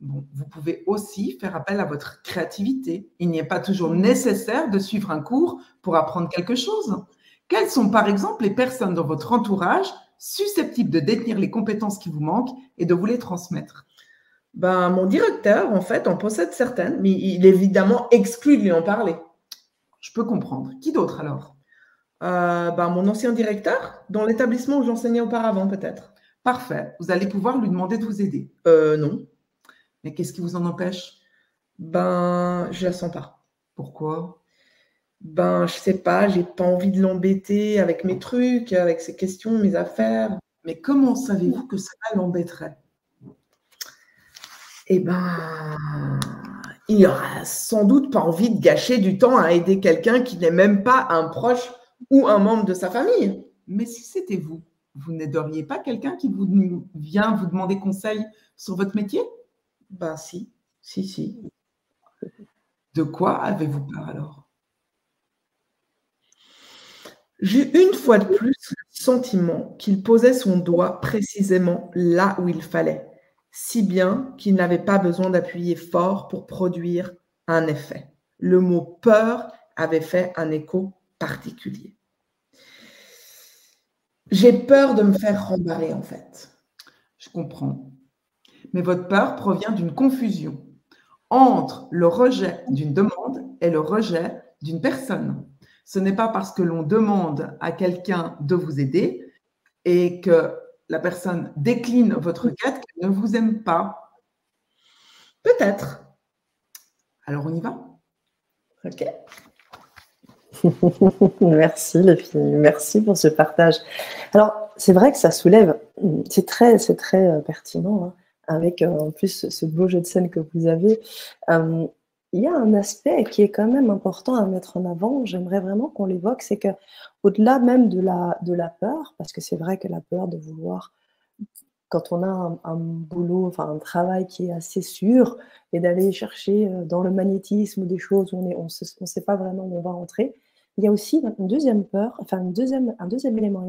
Vous pouvez aussi faire appel à votre créativité. Il n'est pas toujours nécessaire de suivre un cours pour apprendre quelque chose. Quelles sont par exemple les personnes dans votre entourage susceptibles de détenir les compétences qui vous manquent et de vous les transmettre? Ben, Mon directeur, en fait, en possède certaines, mais il est évidemment exclu de lui en parler. Je peux comprendre. Qui d'autre alors? Euh, ben, Mon ancien directeur, dans l'établissement où j'enseignais auparavant peut-être. Parfait. Vous allez pouvoir lui demander de vous aider. Euh, non. Mais qu'est-ce qui vous en empêche? Ben, je la sens pas. Pourquoi? Ben, je sais pas, j'ai pas envie de l'embêter avec mes trucs, avec ses questions, mes affaires. Mais comment savez-vous que ça l'embêterait? Eh ben, il aura sans doute pas envie de gâcher du temps à aider quelqu'un qui n'est même pas un proche ou un membre de sa famille. Mais si c'était vous, vous n'aideriez pas quelqu'un qui vous vient vous demander conseil sur votre métier? Ben si, si, si. De quoi avez-vous peur alors? J'ai une fois de plus le sentiment qu'il posait son doigt précisément là où il fallait, si bien qu'il n'avait pas besoin d'appuyer fort pour produire un effet. Le mot peur avait fait un écho particulier. J'ai peur de me faire rembarrer en fait. Je comprends mais votre peur provient d'une confusion entre le rejet d'une demande et le rejet d'une personne. Ce n'est pas parce que l'on demande à quelqu'un de vous aider et que la personne décline votre quête qu'elle ne vous aime pas. Peut-être. Alors on y va? Ok. [LAUGHS] Merci les filles, merci pour ce partage. Alors c'est vrai que ça soulève, c'est très, c'est très euh, pertinent. Hein avec euh, en plus ce beau jeu de scène que vous avez. Euh, il y a un aspect qui est quand même important à mettre en avant, j'aimerais vraiment qu'on l'évoque, c'est que au-delà même de la, de la peur, parce que c'est vrai que la peur de vouloir, quand on a un, boulot, enfin un travail qui est assez sûr, et d'aller chercher euh, dans le magnétisme des choses où on ne on sait pas vraiment où on va rentrer, il y a aussi une deuxième peur, enfin une deuxième, un deuxième élément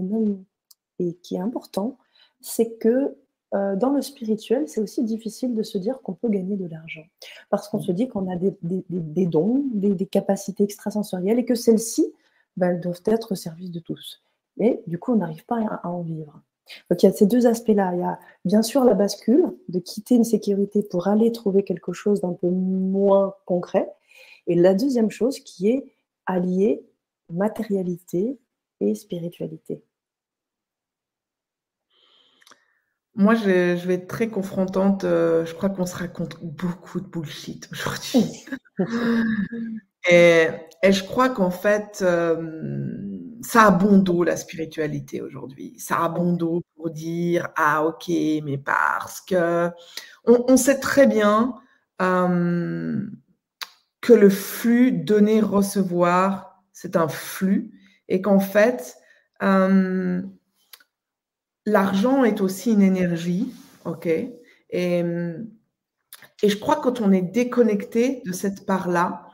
et qui est important, c'est que euh, dans le spirituel, c'est aussi difficile de se dire qu'on peut gagner de l'argent. Parce qu'on se dit qu'on a des, dons, des, capacités extrasensorielles et que celles-ci, ben, doivent être au service de tous. Et du coup, on n'arrive pas à, en vivre. Donc il y a ces deux aspects-là. Il y a bien sûr la bascule, de quitter une sécurité pour aller trouver quelque chose d'un peu moins concret. Et la deuxième chose qui est allier matérialité et spiritualité. Moi, je, vais être très confrontante. Euh, je crois qu'on se raconte beaucoup de bullshit aujourd'hui. [LAUGHS] et, je crois qu'en fait, euh, ça a bon dos la spiritualité aujourd'hui. Ça a bon dos pour dire ah ok, mais parce que on, sait très bien que le flux donner recevoir c'est un flux et qu'en fait l'argent est aussi une énergie, ok? Et, et, je crois que quand on est déconnecté de cette part-là,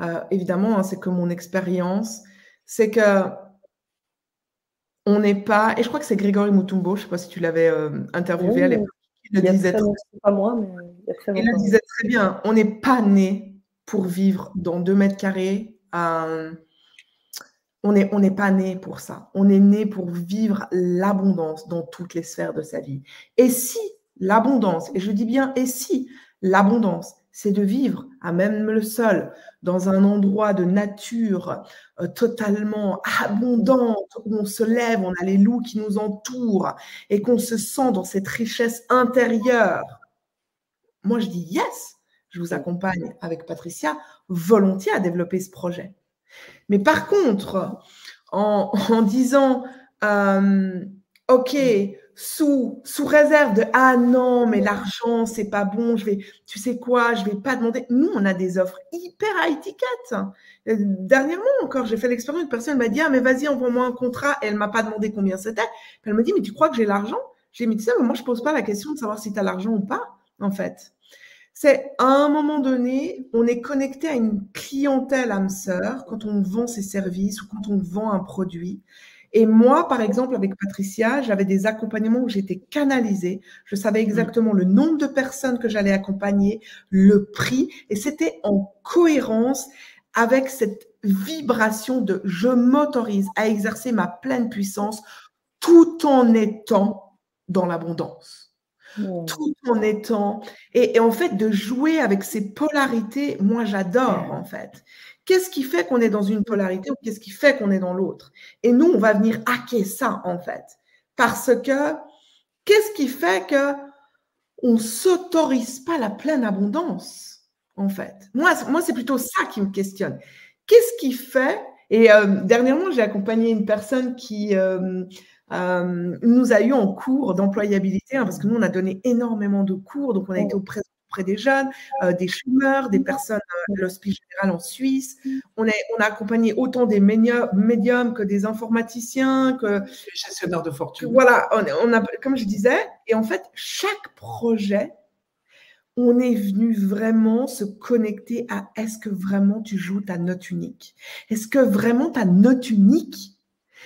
euh, évidemment, hein, c'est que mon expérience, c'est que on n'est pas, et je crois que c'est Grégory Mutumbo, je ne sais pas si tu l'avais euh, interviewé à l'époque, il le disait pas moi, mais il, le disait très bien, on n'est pas né pour vivre dans deux mètres carrés. à on n'est on pas né pour ça. On est né pour vivre l'abondance dans toutes les sphères de sa vie. Et si l'abondance, et je dis bien et si l'abondance, c'est de vivre à même le sol, dans un endroit de nature euh, totalement abondante, où on se lève, on a les loups qui nous entourent et qu'on se sent dans cette richesse intérieure. Moi, je dis yes, je vous accompagne avec Patricia volontiers à développer ce projet. Mais par contre, en, disant, euh, OK, sous, sous réserve de ah non, mais l'argent, c'est pas bon, je vais, tu sais quoi, je vais pas demander. Nous, on a des offres hyper à étiquette. Euh, dernièrement encore, j'ai fait l'expérience, une personne m'a dit ah mais vas-y, envoie-moi un contrat. Et elle m'a pas demandé combien c'était. Elle m'a dit mais tu crois que j'ai l'argent? J'ai dit mais tu sais, moi je pose pas la question de savoir si tu as l'argent ou pas, en fait c'est à un moment donné, on est connecté à une clientèle âme sœur quand on vend ses services ou quand on vend un produit. Et moi, par exemple, avec Patricia, j'avais des accompagnements où j'étais canalisée. Je savais exactement le nombre de personnes que j'allais accompagner, le prix, et c'était en cohérence avec cette vibration de je m'autorise à exercer ma pleine puissance tout en étant dans l'abondance. Tout en étant. Et, en fait, de jouer avec ces polarités, moi, j'adore, en fait. Qu'est-ce qui fait qu'on est dans une polarité ou qu'est-ce qui fait qu'on est dans l'autre? Et nous, on va venir hacker ça, en fait. Parce que qu'est-ce qui fait que on s'autorise pas la pleine abondance, en fait? Moi, moi c'est plutôt ça qui me questionne. Qu'est-ce qui fait Et euh, dernièrement, j'ai accompagné une personne qui euh, euh, nous a eu en cours d'employabilité, hein, parce que nous, on a donné énormément de cours, donc on a été auprès, auprès des jeunes, euh, des chômeurs, des personnes à l'hospice général en Suisse. On, est, on a accompagné autant des médiums que des informaticiens, que des gestionnaires de fortune. voilà, on, a, comme je disais, et en fait, chaque projet, on est venu vraiment se connecter à est-ce que vraiment tu joues ta note unique? Est-ce que vraiment ta note unique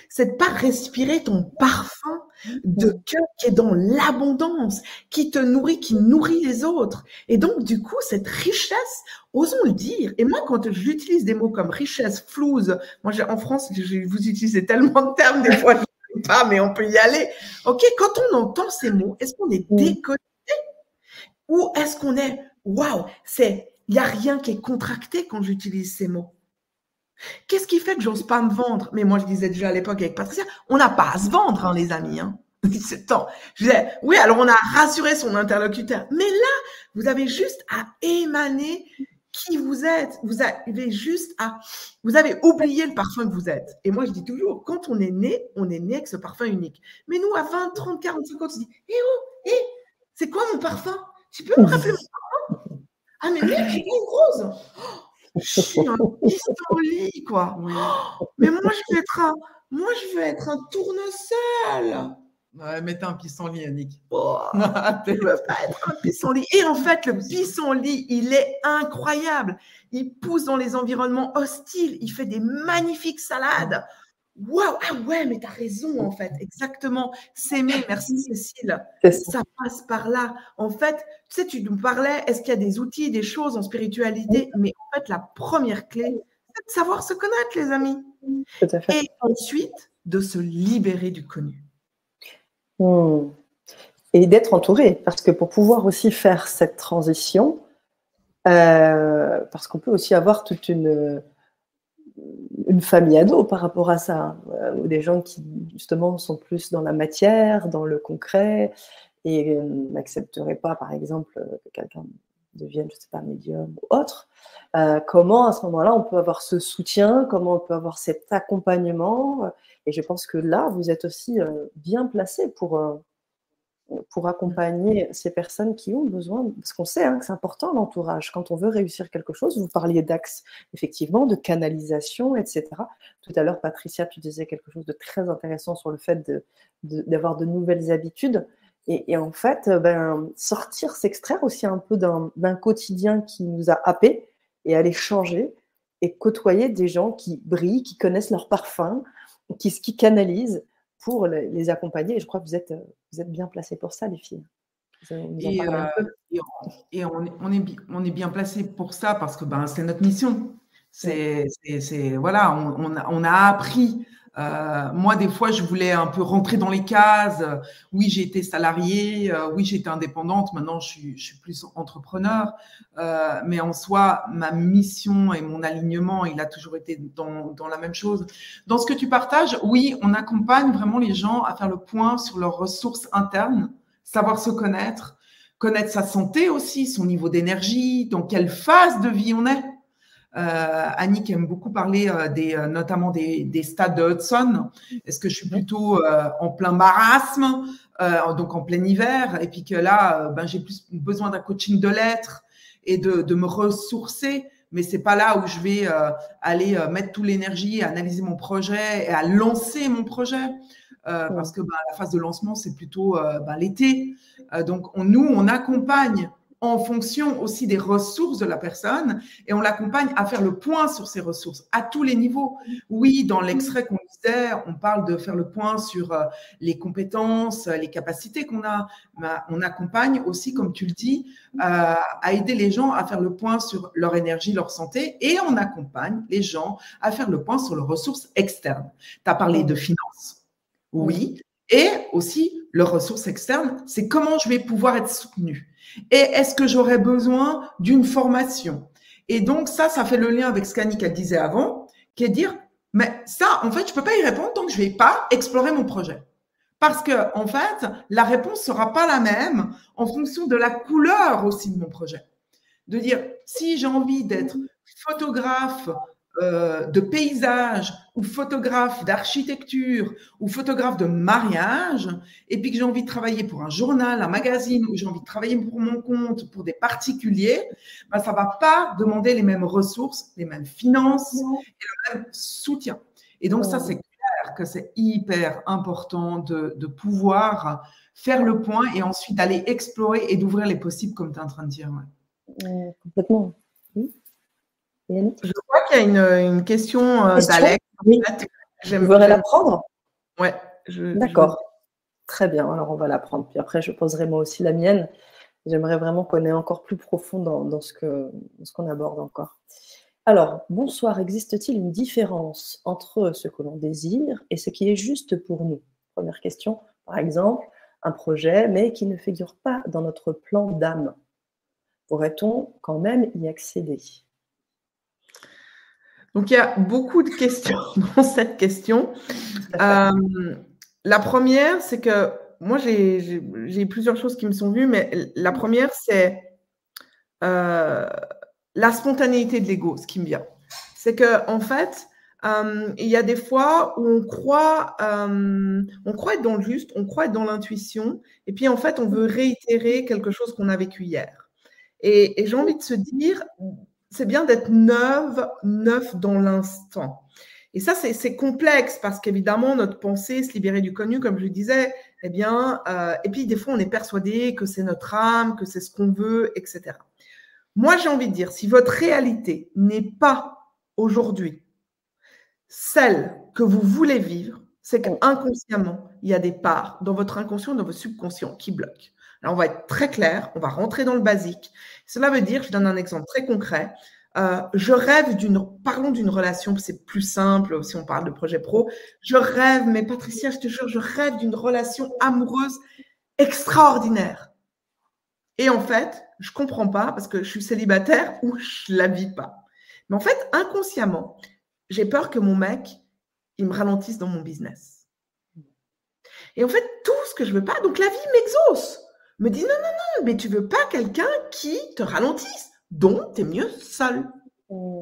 c'est de pas respirer ton parfum de cœur qui est dans l'abondance, qui te nourrit, qui nourrit les autres. Et donc, du coup, cette richesse, osons le dire. Et moi, quand j'utilise des mots comme richesse, flouze, moi, en France, vous utilisez tellement de termes, des fois, je ne sais pas, mais on peut y aller. OK, quand on entend ces mots, est-ce qu'on est déconnecté ou est-ce qu'on est, waouh, c'est, il n'y a rien qui est contracté quand j'utilise ces mots? Qu'est-ce qui fait que j'ose pas me vendre? Mais moi, je disais déjà à l'époque avec Patricia, on n'a pas à se vendre, hein, les amis. Hein. [LAUGHS] Temps. Je disais, oui, alors on a rassuré son interlocuteur. Mais là, vous avez juste à émaner qui vous êtes. Vous avez juste à, vous avez oublié le parfum que vous êtes. Et moi, je dis toujours, quand on est né, on est né avec ce parfum unique. Mais nous, à 20, 30, 40, 50, on se dit, eh oh, eh, c'est quoi mon parfum? Tu peux me rappeler mon parfum? Ah, mais mec, j'ai une rose. Je suis un pissenlit, quoi. mais moi, je veux être un, moi, je veux être un tournesol. Ouais, mettez un pissenlit, Annick. Oh, [LAUGHS] je veux pas être un pissenlit. Et en fait, le pissenlit, il est incroyable. Il pousse dans les environnements hostiles. Il fait des magnifiques salades. Waouh, ah ouais, mais tu as raison en fait, exactement. S'aimer, merci Cécile. Ça passe par là. En fait, tu sais, tu nous parlais, est-ce qu'il y a des outils, des choses en spiritualité? Mais en fait, la première clé, c'est de savoir se connaître, les amis. Et ensuite, de se libérer du connu. Hmm. Et d'être entouré, parce que pour pouvoir aussi faire cette transition, euh, parce qu'on peut aussi avoir toute une une famille ado par rapport à ça, euh, ou des gens qui justement sont plus dans la matière, dans le concret, et euh, n'accepteraient pas, par exemple, que quelqu'un devienne, je sais pas, médium ou autre. Euh, comment à ce moment-là on peut avoir ce soutien, comment on peut avoir cet accompagnement, et je pense que là, vous êtes aussi bien placé pour pour accompagner ces personnes qui ont besoin, parce qu'on sait hein, que c'est important l'entourage, quand on veut réussir quelque chose, vous parliez d'axe, effectivement, de canalisation, etc. Tout à l'heure, Patricia, tu disais quelque chose de très intéressant sur le fait d'avoir de, nouvelles habitudes. Et, en fait, ben, sortir, s'extraire aussi un peu d'un quotidien qui nous a happés et aller changer et côtoyer des gens qui brillent, qui connaissent leur parfum, qui, qui canalisent pour les accompagner. Et je crois que vous êtes, vous êtes bien placés pour ça, les filles. Et, et, on, on, est, on est bien placé pour ça parce que ben, c'est notre mission. C'est, voilà, on, on, a, on, a, appris euh, moi, des fois, je voulais un peu rentrer dans les cases. Oui, j'ai été salariée, euh, oui, j'ai été indépendante. Maintenant, je suis, plus entrepreneur. Euh, mais en soi, ma mission et mon alignement, il a toujours été dans, dans, la même chose. Dans ce que tu partages, oui, on accompagne vraiment les gens à faire le point sur leurs ressources internes, savoir se connaître, connaître sa santé aussi, son niveau d'énergie, dans quelle phase de vie on est. Euh, Annick aime beaucoup parler euh, des, euh, notamment des, stades de Hudson. Est-ce que je suis plutôt en plein marasme, donc en plein hiver, et puis que là, ben, j'ai plus besoin d'un coaching de lettres et de, me ressourcer mais c'est pas là où je vais aller mettre toute l'énergie, analyser mon projet et à lancer mon projet. parce que ben, la phase de lancement, c'est plutôt ben, l'été. donc, nous, on accompagne en fonction aussi des ressources de la personne et on l'accompagne à faire le point sur ses ressources à tous les niveaux. Oui, dans l'extrait qu'on disait, on parle de faire le point sur euh, les compétences, les capacités qu'on a. On accompagne aussi, comme tu le dis, euh, à aider les gens à faire le point sur leur énergie, leur santé et on accompagne les gens à faire le point sur leurs ressources externes. Tu as parlé de finances. Oui. Et aussi, leurs ressources externes, c'est comment je vais pouvoir être soutenu. Et est-ce que j'aurais besoin d'une formation? Et donc ça, ça fait le lien avec ce qu'Annick disait avant, qui est de dire, mais ça, en fait, je peux pas y répondre tant que je vais pas explorer mon projet. Parce que, en fait, la réponse sera pas la même en fonction de la couleur aussi de mon projet. De dire, si j'ai envie d'être photographe euh, de paysage ou photographe d'architecture ou photographe de mariage, et puis que j'ai envie de travailler pour un journal, un magazine, ou j'ai envie de travailler pour mon compte, pour des particuliers, ben ça va pas demander les mêmes ressources, les mêmes finances et le même soutien. Et donc ça, c'est clair que c'est hyper important de, de, pouvoir faire le point et ensuite d'aller explorer et d'ouvrir les possibles, comme tu es en train de dire. complètement. Je crois qu'il y a une, question, euh, d'Alex. Oui. J'aimerais la prendre Ouais. D'accord. Très bien. Alors, on va la prendre. Puis après, je poserai moi aussi la mienne. J'aimerais vraiment qu'on ait encore plus profond dans, ce qu'on aborde encore. Alors, bonsoir. Existe-t-il une différence entre ce que l'on désire et ce qui est juste pour nous? Première question. Par exemple, un projet, mais qui ne figure pas dans notre plan d'âme. Pourrait-on quand même y accéder? Donc, il y a beaucoup de questions [LAUGHS] dans cette question. Euh, la première, c'est que moi, j'ai plusieurs choses qui me sont venues, mais la première, c'est euh, la spontanéité de l'ego, ce qui me vient. C'est que en fait, euh, il y a des fois où on croit, on croit être dans le juste, on croit être dans l'intuition, et puis en fait, on veut réitérer quelque chose qu'on a vécu hier. Et, et j'ai envie de se dire, c'est bien d'être neuf, neuf dans l'instant. Et ça, c'est complexe parce qu'évidemment, notre pensée, se libérer du connu, comme je le disais, eh bien, euh, et puis des fois, on est persuadé que c'est notre âme, que c'est ce qu'on veut, etc. Moi, j'ai envie de dire, si votre réalité n'est pas aujourd'hui celle que vous voulez vivre, c'est qu'inconsciemment, il y a des parts dans votre inconscient, dans votre subconscient qui bloquent. Alors, on va être très clair, on va rentrer dans le basique. Cela veut dire, je donne un exemple très concret. Euh, je rêve d'une, parlons d'une relation, c'est plus simple si on parle de projet pro. Je rêve, mais Patricia, je te jure, je rêve d'une relation amoureuse extraordinaire. Et en fait, je comprends pas parce que je suis célibataire ou je la vis pas. Mais en fait, inconsciemment, j'ai peur que mon mec, il me ralentisse dans mon business. Et en fait, tout ce que je veux pas, donc la vie m'exauce me dit non, non, non, mais tu veux pas quelqu'un qui te ralentisse, donc tu es mieux seul. Mmh.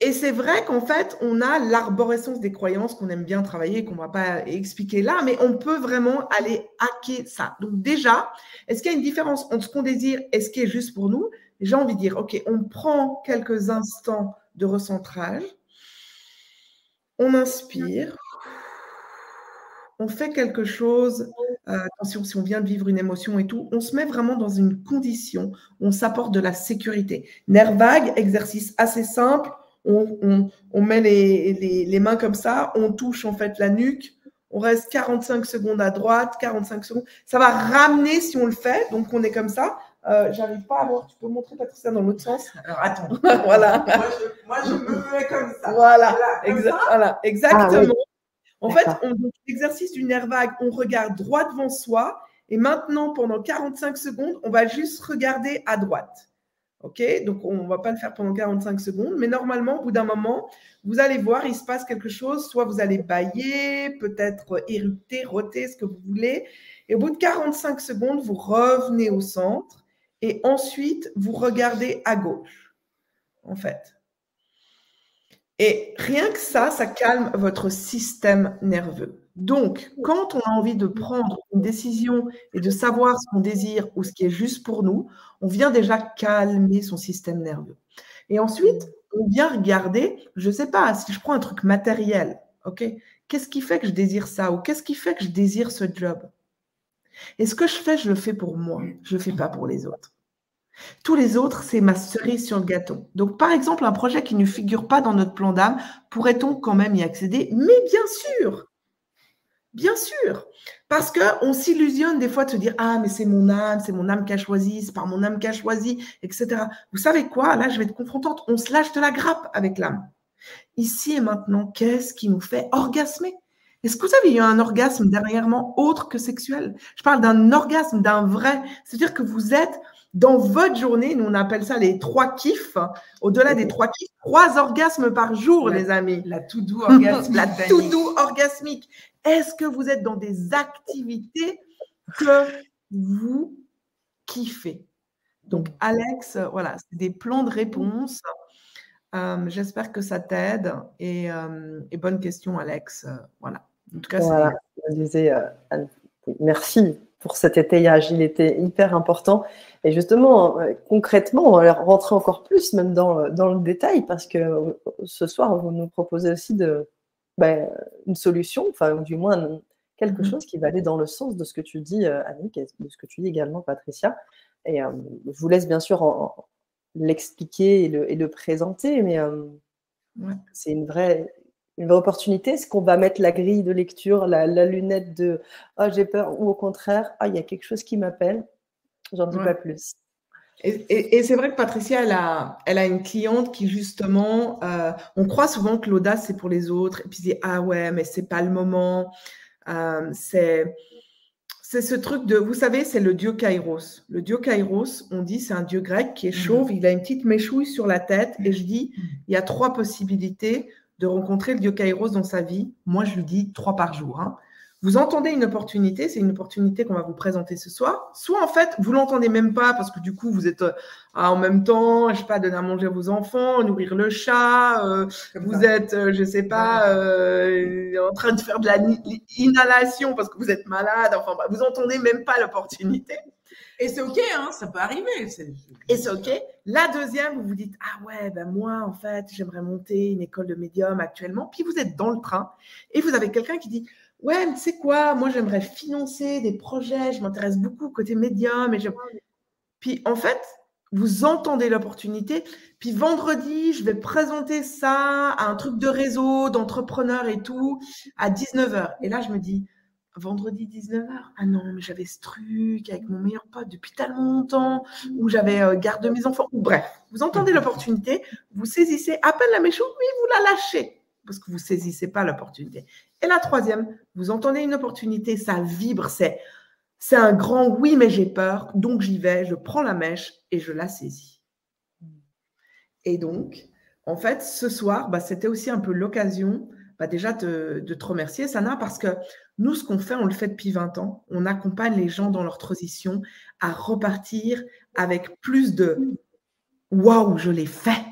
Et c'est vrai qu'en fait, on a l'arborescence des croyances qu'on aime bien travailler, qu'on ne va pas expliquer là, mais on peut vraiment aller hacker ça. Donc déjà, est-ce qu'il y a une différence entre ce qu'on désire et ce qui est juste pour nous? J'ai envie de dire, OK, on prend quelques instants de recentrage, on inspire, on fait quelque chose, euh, attention, si on vient de vivre une émotion et tout, on se met vraiment dans une condition on s'apporte de la sécurité. Nerf vague, exercice assez simple, on, met les, mains comme ça, on touche en fait la nuque, on reste 45 secondes à droite, 45 secondes. Ça va ramener si on le fait, donc on est comme ça. Euh, j'arrive pas à voir, tu peux montrer Patricia dans l'autre sens? Alors attends. [LAUGHS] voilà. Moi je, me mets comme ça. Voilà, voilà, exactement. Ah en fait, on, l'exercice du nerf vague, on regarde droit devant soi et maintenant, pendant 45 secondes, on va juste regarder à droite. OK? Donc, on ne va pas le faire pendant 45 secondes, mais normalement, au bout d'un moment, vous allez voir, il se passe quelque chose. Soit vous allez bailler, peut-être éructer, roter, ce que vous voulez. Et au bout de 45 secondes, vous revenez au centre et ensuite, vous regardez à gauche, en fait. Et rien que ça, ça calme votre système nerveux. Donc, quand on a envie de prendre une décision et de savoir ce qu'on désire ou ce qui est juste pour nous, on vient déjà calmer son système nerveux. Et ensuite, on vient regarder, je ne sais pas, si je prends un truc matériel, ok Qu'est-ce qui fait que je désire ça ou qu'est-ce qui fait que je désire ce job? Et ce que je fais, je le fais pour moi, je ne le fais pas pour les autres. Tous les autres, c'est ma cerise sur le gâteau. Donc, par exemple, un projet qui ne figure pas dans notre plan d'âme, pourrait-on quand même y accéder? Mais bien sûr, bien sûr, parce qu'on s'illusionne des fois de se dire Ah, mais c'est mon âme, c'est mon âme qui a choisi, c'est par mon âme qui a choisi, etc. Vous savez quoi? Là, je vais être confrontante. On se lâche de la grappe avec l'âme. Ici et maintenant, qu'est-ce qui nous fait orgasmer? Est-ce que vous avez eu un orgasme dernièrement autre que sexuel? Je parle d'un orgasme, d'un vrai. C'est-à-dire que vous êtes dans votre journée, nous on appelle ça les trois kiffs. Au-delà des trois kiffs, trois orgasmes par jour, les amis. La tout doux [LAUGHS] orgasmique. la tout doux orgasmique. Est-ce que vous êtes dans des activités que vous kiffez? Donc, Alex, voilà, c'est des plans de réponse. Euh, j'espère que ça t'aide. Et, euh, et, bonne question, Alex. voilà. En tout cas, euh, merci pour cet étayage. Il était hyper important. Et justement, euh, concrètement, on va rentrer encore plus même dans, dans, le détail parce que euh, ce soir, vous nous proposez aussi de, ben, une solution, enfin, du moins quelque mm-hmm. chose qui va aller dans le sens de ce que tu dis, Annick, et de ce que tu dis également, Patricia. Et je vous laisse bien sûr l'expliquer et le, et le, présenter, mais c'est une vraie, une vraie opportunité Est-ce qu'on va mettre la grille de lecture, la, lunette de oh, j'ai peur ou au contraire ah, il y a quelque chose qui m'appelle J'en dis pas plus. Et, c'est vrai que Patricia, elle a, elle a une cliente qui justement, euh, on croit souvent que l'audace c'est pour les autres, et puis dit ah ouais, mais c'est pas le moment. Euh, c'est c'est ce truc de, vous savez, c'est le dieu Kairos. Le dieu Kairos, on dit, c'est un dieu grec qui est mhm. chauve, il a une petite méchouille sur la tête, et je dis, mhm. il y a trois possibilités de rencontrer le dieu Kairos dans sa vie, moi je lui dis trois par jour. Hein. Vous entendez une opportunité, c'est une opportunité qu'on va vous présenter ce soir. Soit en fait, vous l'entendez même pas parce que du coup, vous êtes euh, en même temps, je sais pas, donner à manger à vos enfants, nourrir le chat, euh, vous êtes, euh, je sais pas, en train de faire de la inhalation parce que vous êtes malade. Enfin, vous entendez même pas l'opportunité. Et c'est OK, hein, ça peut arriver. Et c'est OK. La deuxième, vous vous dites, ah ouais, ben moi, en fait, j'aimerais monter une école de médium actuellement. Puis vous êtes dans le train et vous avez quelqu'un qui dit, ouais, mais tu sais quoi, moi, j'aimerais financer des projets, je m'intéresse beaucoup côté médium. Et je... Puis en fait, vous entendez l'opportunité. Puis vendredi, je vais présenter ça à un truc de réseau, d'entrepreneurs et tout, à 19h. Et là, je me dis, vendredi 19h. Ah non, mais j'avais ce truc avec mon meilleur pote depuis tellement longtemps, où j'avais euh, garde mes enfants. Bref, vous entendez [LAUGHS] l'opportunité, vous saisissez à peine la méchante, mais vous la lâchez parce que vous saisissez pas l'opportunité. Et la troisième, vous entendez une opportunité, ça vibre, c'est c'est un grand oui, mais j'ai peur, donc j'y vais, je prends la mèche et je la saisis. Et donc, en fait, ce soir, bah, c'était aussi un peu l'occasion bah, déjà de te remercier, Sana, parce que nous, ce qu'on fait, on le fait depuis 20 ans. On accompagne les gens dans leur transition à repartir avec plus de waouh, je l'ai fait.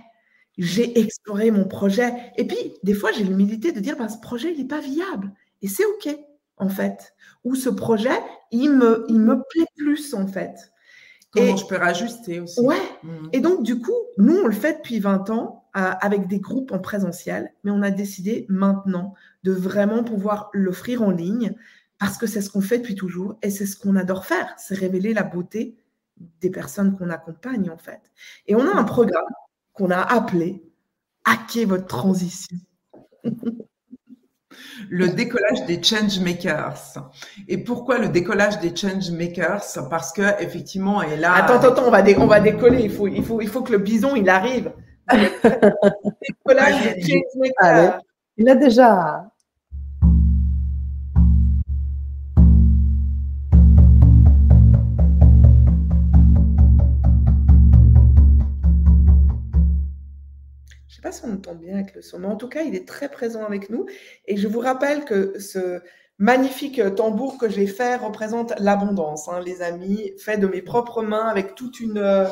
J'ai exploré mon projet. Et puis, des fois, j'ai l'humilité de dire bah, ce projet, il n'est pas viable. Et c'est OK, en fait. Ou ce projet, il me, il me plaît plus, en fait. Comment je peux rajuster aussi. Ouais. Mmh. Et donc, du coup, nous, on le fait depuis 20 ans euh, avec des groupes en présentiel, mais on a décidé maintenant de vraiment pouvoir l'offrir en ligne parce que c'est ce qu'on fait depuis toujours et c'est ce qu'on adore faire, c'est révéler la beauté des personnes qu'on accompagne, en fait. Et on a un programme qu'on a appelé Hacker votre transition. [LAUGHS] le décollage des change makers. Et pourquoi le décollage des change makers Parce que effectivement, et là. Attends, attends, on va, on va décoller. Il faut, il faut, il faut que le bison il arrive. [LAUGHS] décollage des change makers. il a déjà pas si on entend bien avec le son, mais en tout cas, il est très présent avec nous. Et je vous rappelle que ce magnifique tambour que j'ai fait représente l'abondance, hein, les amis, fait de mes propres mains avec toute une... Euh,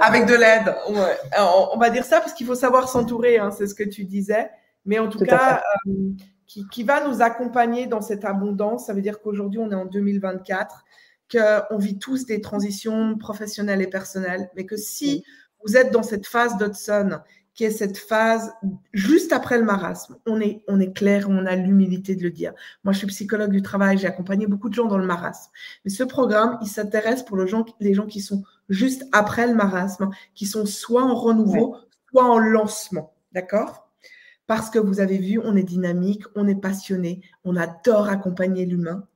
avec de l'aide. On, va dire ça parce qu'il faut savoir s'entourer, hein, c'est ce que tu disais. Mais en tout, cas, euh, qui, qui, va nous accompagner dans cette abondance. Ça veut dire qu'aujourd'hui, on est en 2024, qu'on vit tous des transitions professionnelles et personnelles, mais que si vous êtes dans cette phase d'Hudson qui est cette phase juste après le marasme. On est, on est clair, on a l'humilité de le dire. Moi, je suis psychologue du travail, j'ai accompagné beaucoup de gens dans le marasme. Mais ce programme, il s'intéresse pour gens, les gens qui sont juste après le marasme, qui sont soit en renouveau, soit en lancement. D'accord? Parce que vous avez vu, on est dynamique, on est passionné, on adore accompagner l'humain.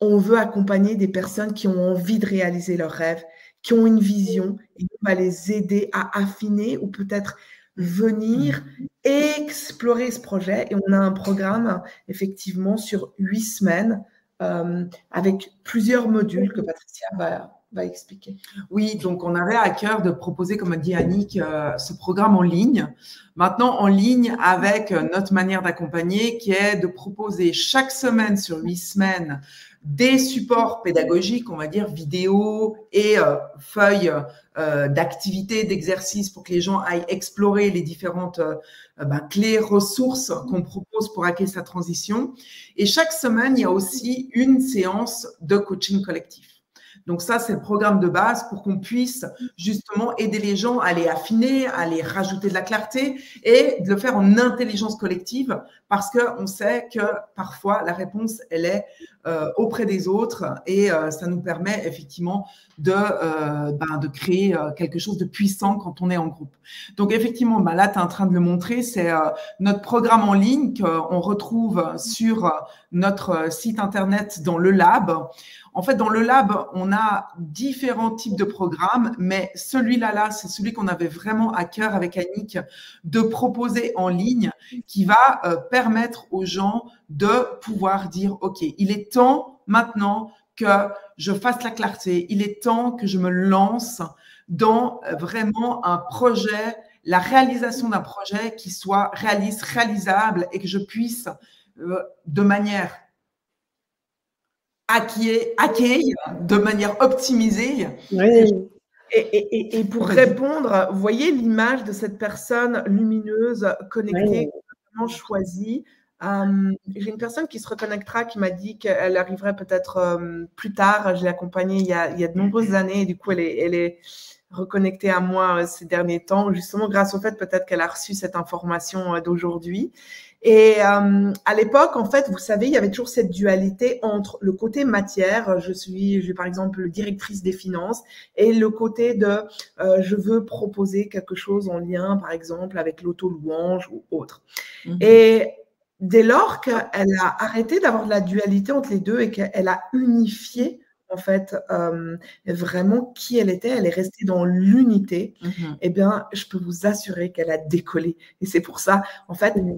On veut accompagner des personnes qui ont envie de réaliser leurs rêves, qui ont une vision et on va les aider à affiner ou peut-être venir explorer ce projet. Et on a un programme effectivement sur huit semaines euh, avec plusieurs modules que Patricia va, expliquer. Oui, donc on avait à cœur de proposer, comme a dit Annick, euh, ce programme en ligne. Maintenant, en ligne avec notre manière d'accompagner qui est de proposer chaque semaine sur huit semaines des supports pédagogiques, on va dire vidéos et euh, feuilles euh, d'activités, d'exercices pour que les gens aillent explorer les différentes euh, ben, clés, ressources qu'on propose pour acquérir sa transition. Et chaque semaine, il y a aussi une séance de coaching collectif. Donc ça, c'est le programme de base pour qu'on puisse justement aider les gens à les affiner, à les rajouter de la clarté et de le faire en intelligence collective parce qu'on sait que parfois la réponse, elle est euh, auprès des autres et euh, ça nous permet effectivement de, euh, ben, créer quelque chose de puissant quand on est en groupe. Donc effectivement, ben là, tu es en train de le montrer, c'est notre programme en ligne qu'on retrouve sur notre site internet dans le lab. En fait, dans le lab, on a différents types de programmes, mais celui-là, là, c'est celui qu'on avait vraiment à cœur avec Annick de proposer en ligne qui va euh, permettre aux gens de pouvoir dire, OK, il est temps maintenant que je fasse la clarté, il est temps que je me lance dans euh, vraiment un projet, la réalisation d'un projet qui soit réaliste, réalisable et que je puisse euh, de manière accueille, de manière optimisée. Et, pour répondre, vous voyez l'image de cette personne lumineuse, connectée, choisie. Euh, j'ai une personne qui se reconnectera qui m'a dit qu'elle arriverait peut-être euh, plus tard. Je l'ai accompagnée il y, a, il y, a, de nombreuses années et du coup, elle est, elle est reconnectée à moi euh, ces derniers temps, justement grâce au fait peut-être qu'elle a reçu cette information d'aujourd'hui. Et euh, à l'époque, en fait, vous savez, il y avait toujours cette dualité entre le côté matière, je suis, je par exemple directrice des finances, et le côté de euh, je veux proposer quelque chose en lien, par exemple, avec l'auto-louange ou autre. Mhm. Et dès lors qu'elle a arrêté d'avoir la dualité entre les deux et qu'elle a unifié en fait, euh, vraiment qui elle était, elle est restée dans l'unité, mhm. eh bien, je peux vous assurer qu'elle a décollé. Et c'est pour ça, en fait, elle euh,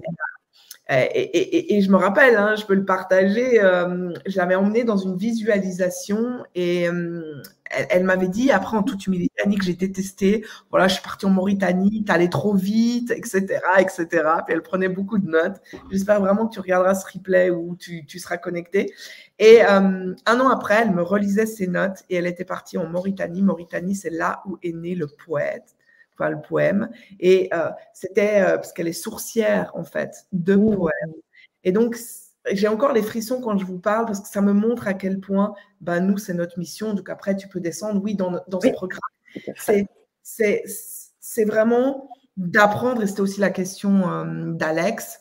et, je me rappelle, hein, je peux le partager, euh, je l'avais emmenée dans une visualisation et euh, elle, m'avait dit, après en toute humilité, que j'ai détesté, voilà, je suis partie en Mauritanie, t'allais trop vite, etc., etc. Puis elle prenait beaucoup de notes. J'espère vraiment que tu regarderas ce replay où tu, tu seras connecté. Et un an après, elle me relisait ses notes et elle était partie en Mauritanie. Mauritanie, c'est là où est né le poète enfin le poème. Et euh, c'était euh, parce qu'elle est sourcière en fait de poèmes. Et donc j'ai encore les frissons quand je vous parle parce que ça me montre à quel point bah, nous c'est notre mission. Donc après tu peux descendre, oui, dans, dans ce programme. C'est c'est vraiment d'apprendre, et c'était aussi la question euh, d'Alex,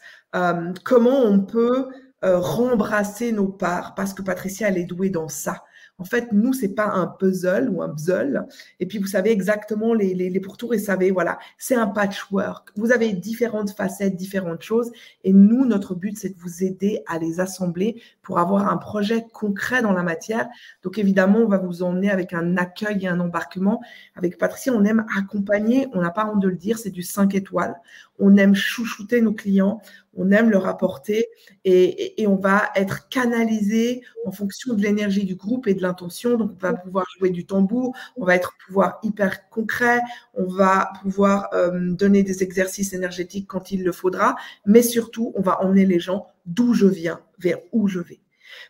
comment on peut rembrasser nos parts parce que Patricia elle est douée dans ça. En fait, nous, c'est pas un puzzle ou un puzzle. Et puis, vous savez exactement les, les, pourtours et savez, voilà, c'est un patchwork. Vous avez différentes facettes, différentes choses. Et nous, notre but, c'est de vous aider à les assembler pour avoir un projet concret dans la matière. Donc, évidemment, on va vous emmener avec un accueil et un embarquement. Avec Patricia, on aime accompagner. On n'a pas honte de le dire, c'est du 5 étoiles. On aime chouchouter nos clients on aime le rapporter et, on va être canalisé en fonction de l'énergie du groupe et de l'intention. Donc, on va pouvoir jouer du tambour, on va être pouvoir hyper concret, on va pouvoir euh, donner des exercices énergétiques quand il le faudra, mais surtout, on va emmener les gens d'où je viens vers où je vais.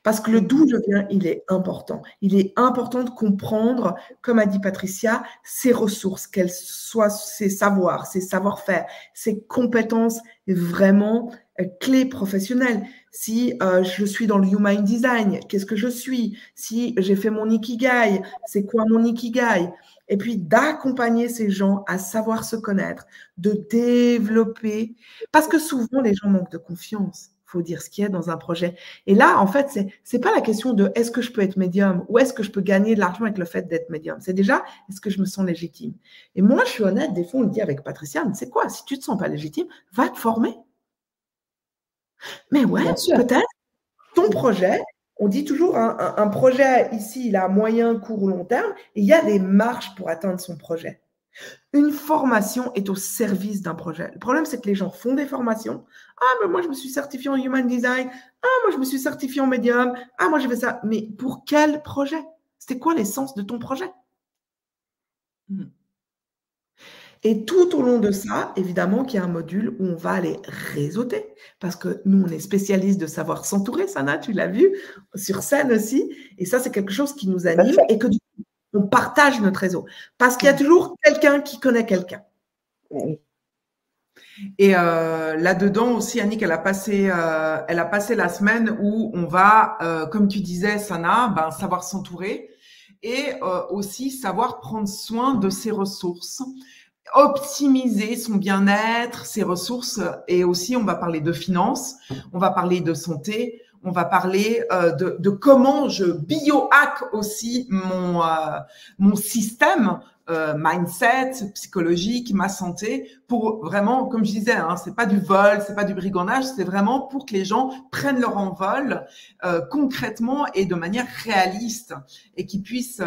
Parce que le d'où je viens, il est important. Il est important de comprendre, comme a dit Patricia, ses ressources, qu'elles soient ses savoirs, ses savoir-faire, ses compétences vraiment euh, clés professionnelles. Si euh, je suis dans le human design, qu'est-ce que je suis? Si j'ai fait mon ikigai, c'est quoi mon ikigai? Et puis d'accompagner ces gens à savoir se connaître, de développer, parce que souvent les gens manquent de confiance faut dire ce qu'il y a dans un projet. Et là, en fait, c'est c'est pas la question de est-ce que je peux être médium ou est-ce que je peux gagner de l'argent avec le fait d'être médium. C'est déjà est-ce que je me sens légitime? Et moi, je suis honnête. Des fois, on le dit avec Patricia, mais c'est quoi? Si tu te sens pas légitime, va te former. Mais ouais, peut-être ton projet. On dit toujours un, un, projet ici, il a moyen, court ou long terme. Et il y a des marches pour atteindre son projet. Une formation est au service d'un projet. Le problème, c'est que les gens font des formations. Ah, mais moi, je me suis certifié en Human Design. Ah, moi, je me suis certifié en Medium. Ah, moi, je fais ça. Mais pour quel projet? C'était quoi l'essence de ton projet? Hmm. Et tout au long de ça, évidemment qu'il y a un module où on va aller réseauter. Parce que nous, on est spécialiste de savoir s'entourer, Sana, tu l'as vu, sur scène aussi. Et ça, c'est quelque chose qui nous anime et que du on partage notre réseau. Parce qu'il y a toujours quelqu'un qui connaît quelqu'un. Et euh, là-dedans aussi, Annick, elle a passé, euh, elle a passé la semaine où on va, euh, comme tu disais, Sana, ben, savoir s'entourer et aussi savoir prendre soin de ses ressources, optimiser son bien-être, ses ressources. Et aussi, on va parler de finances, on va parler de santé, on va parler euh, de, comment je biohack aussi mon, euh, mon système euh, mindset, psychologique, ma santé, pour vraiment, comme je disais, hein, c'est pas du vol, c'est pas du brigandage, c'est vraiment pour que les gens prennent leur envol concrètement et de manière réaliste et qu'ils puissent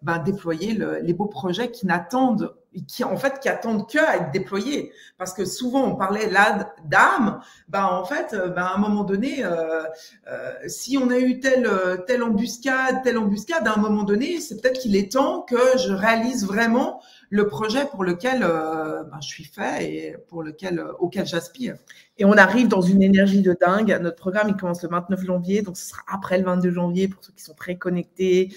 ben, déployer les beaux projets qui n'attendent qui en fait qui attendent que à être déployés. Parce que souvent on parlait là d'âme ben en fait ben à un moment donné euh, euh, si on a eu telle telle embuscade telle embuscade à un moment donné c'est peut-être qu'il est temps que je réalise vraiment le projet pour lequel euh, ben, je suis fait et pour lequel auquel j'aspire. Et on arrive dans une énergie de dingue. Notre programme il commence le 29 janvier donc ce sera après le 22 janvier pour ceux qui sont très connectés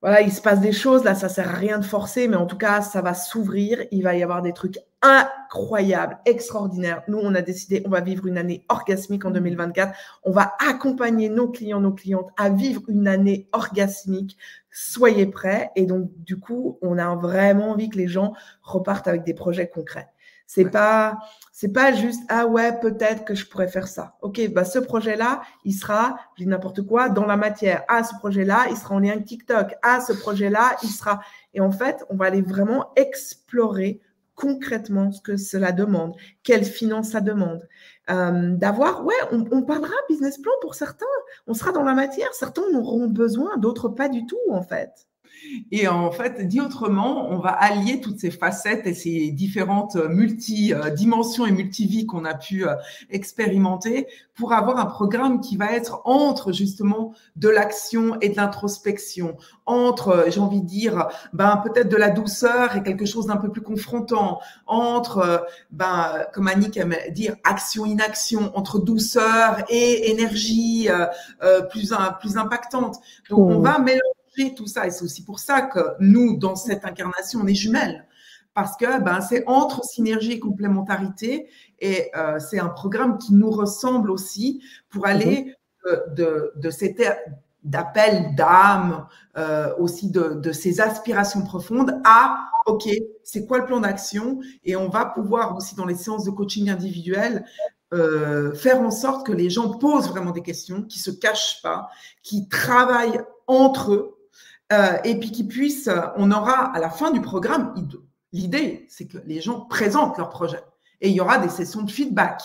voilà, il se passe des choses, là, ça sert à rien de forcer, mais en tout cas, ça va s'ouvrir, il va y avoir des trucs incroyables, extraordinaires. Nous, on a décidé, on va vivre une année orgasmique en 2024. On va accompagner nos clients, nos clientes à vivre une année orgasmique. Soyez prêts. Et donc, du coup, on a vraiment envie que les gens repartent avec des projets concrets. C'est pas, c'est pas juste ah ouais peut-être que je pourrais faire ça. Ok, bah ce projet-là, il sera, je dis n'importe quoi, dans la matière. Ah ce projet-là, il sera en lien avec TikTok. Ah ce projet-là, il sera. Et en fait, on va aller vraiment explorer concrètement ce que cela demande, quelle finance ça demande. Euh, d'avoir, ouais, on, on, parlera business plan pour certains, on sera dans la matière, certains en auront besoin, d'autres pas du tout en fait. Et en fait, dit autrement, on va allier toutes ces facettes et ces différentes euh, multi-dimensions et multi-vies qu'on a pu euh, expérimenter pour avoir un programme qui va être entre justement de l'action et de l'introspection, entre, euh, j'ai envie de dire, ben, peut-être de la douceur et quelque chose d'un peu plus confrontant, entre, ben, comme Annick aime dire, action-inaction, entre douceur et énergie plus, plus impactante. Donc, on mmh. va mélanger tout ça. Et c'est aussi pour ça que nous, dans cette incarnation, on est jumelles. Parce que ben, c'est entre synergie et complémentarité. Et euh, c'est un programme qui nous ressemble aussi pour aller mhm. de, de, cet d'appel d'âme, euh, aussi de, de, ces aspirations profondes à, OK, c'est quoi le plan d'action? Et on va pouvoir aussi dans les séances de coaching individuel euh, faire en sorte que les gens posent vraiment des questions, qui se cachent pas, qui travaillent entre eux euh, et puis qu'ils puissent, on aura à la fin du programme, l'idée, c'est que les gens présentent leur projet et il y aura des sessions de feedback.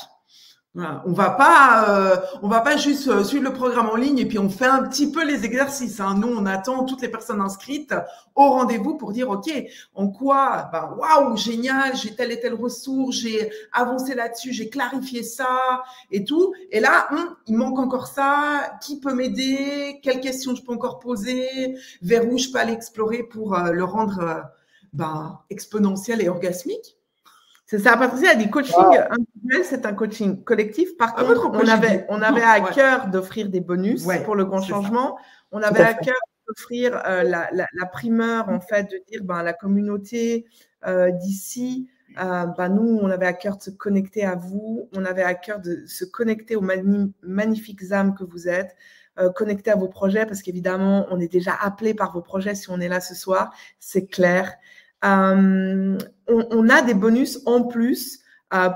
On va pas, euh, on va pas juste euh, suivre le programme en ligne et puis on fait un petit peu les exercices. Hein. Nous, on attend toutes les personnes inscrites au rendez-vous pour dire ok, en quoi, bah waouh, génial, j'ai telle et telle ressource, j'ai avancé là-dessus, j'ai clarifié ça et tout. Et là, hum, il manque encore ça. Qui peut m'aider? Quelles questions je peux encore poser? Vers où je peux aller explorer pour euh, le rendre bah, exponentiel et orgasmique? C'est ça, Patricia a dit coaching individuel, c'est un coaching collectif. Par ah, contre, on avait, on avait à cœur d'offrir des bonus pour le grand changement. On avait à, cœur d'offrir euh, la, primeur, en fait, de dire ben, la communauté euh, d'ici, euh, ben, nous, on avait à cœur de se connecter à vous, on avait à cœur de se connecter aux magnifiques âmes que vous êtes, connecter à vos projets, parce qu'évidemment, on est déjà appelé par vos projets si on est là ce soir, c'est clair. Euh, on, a des bonus en plus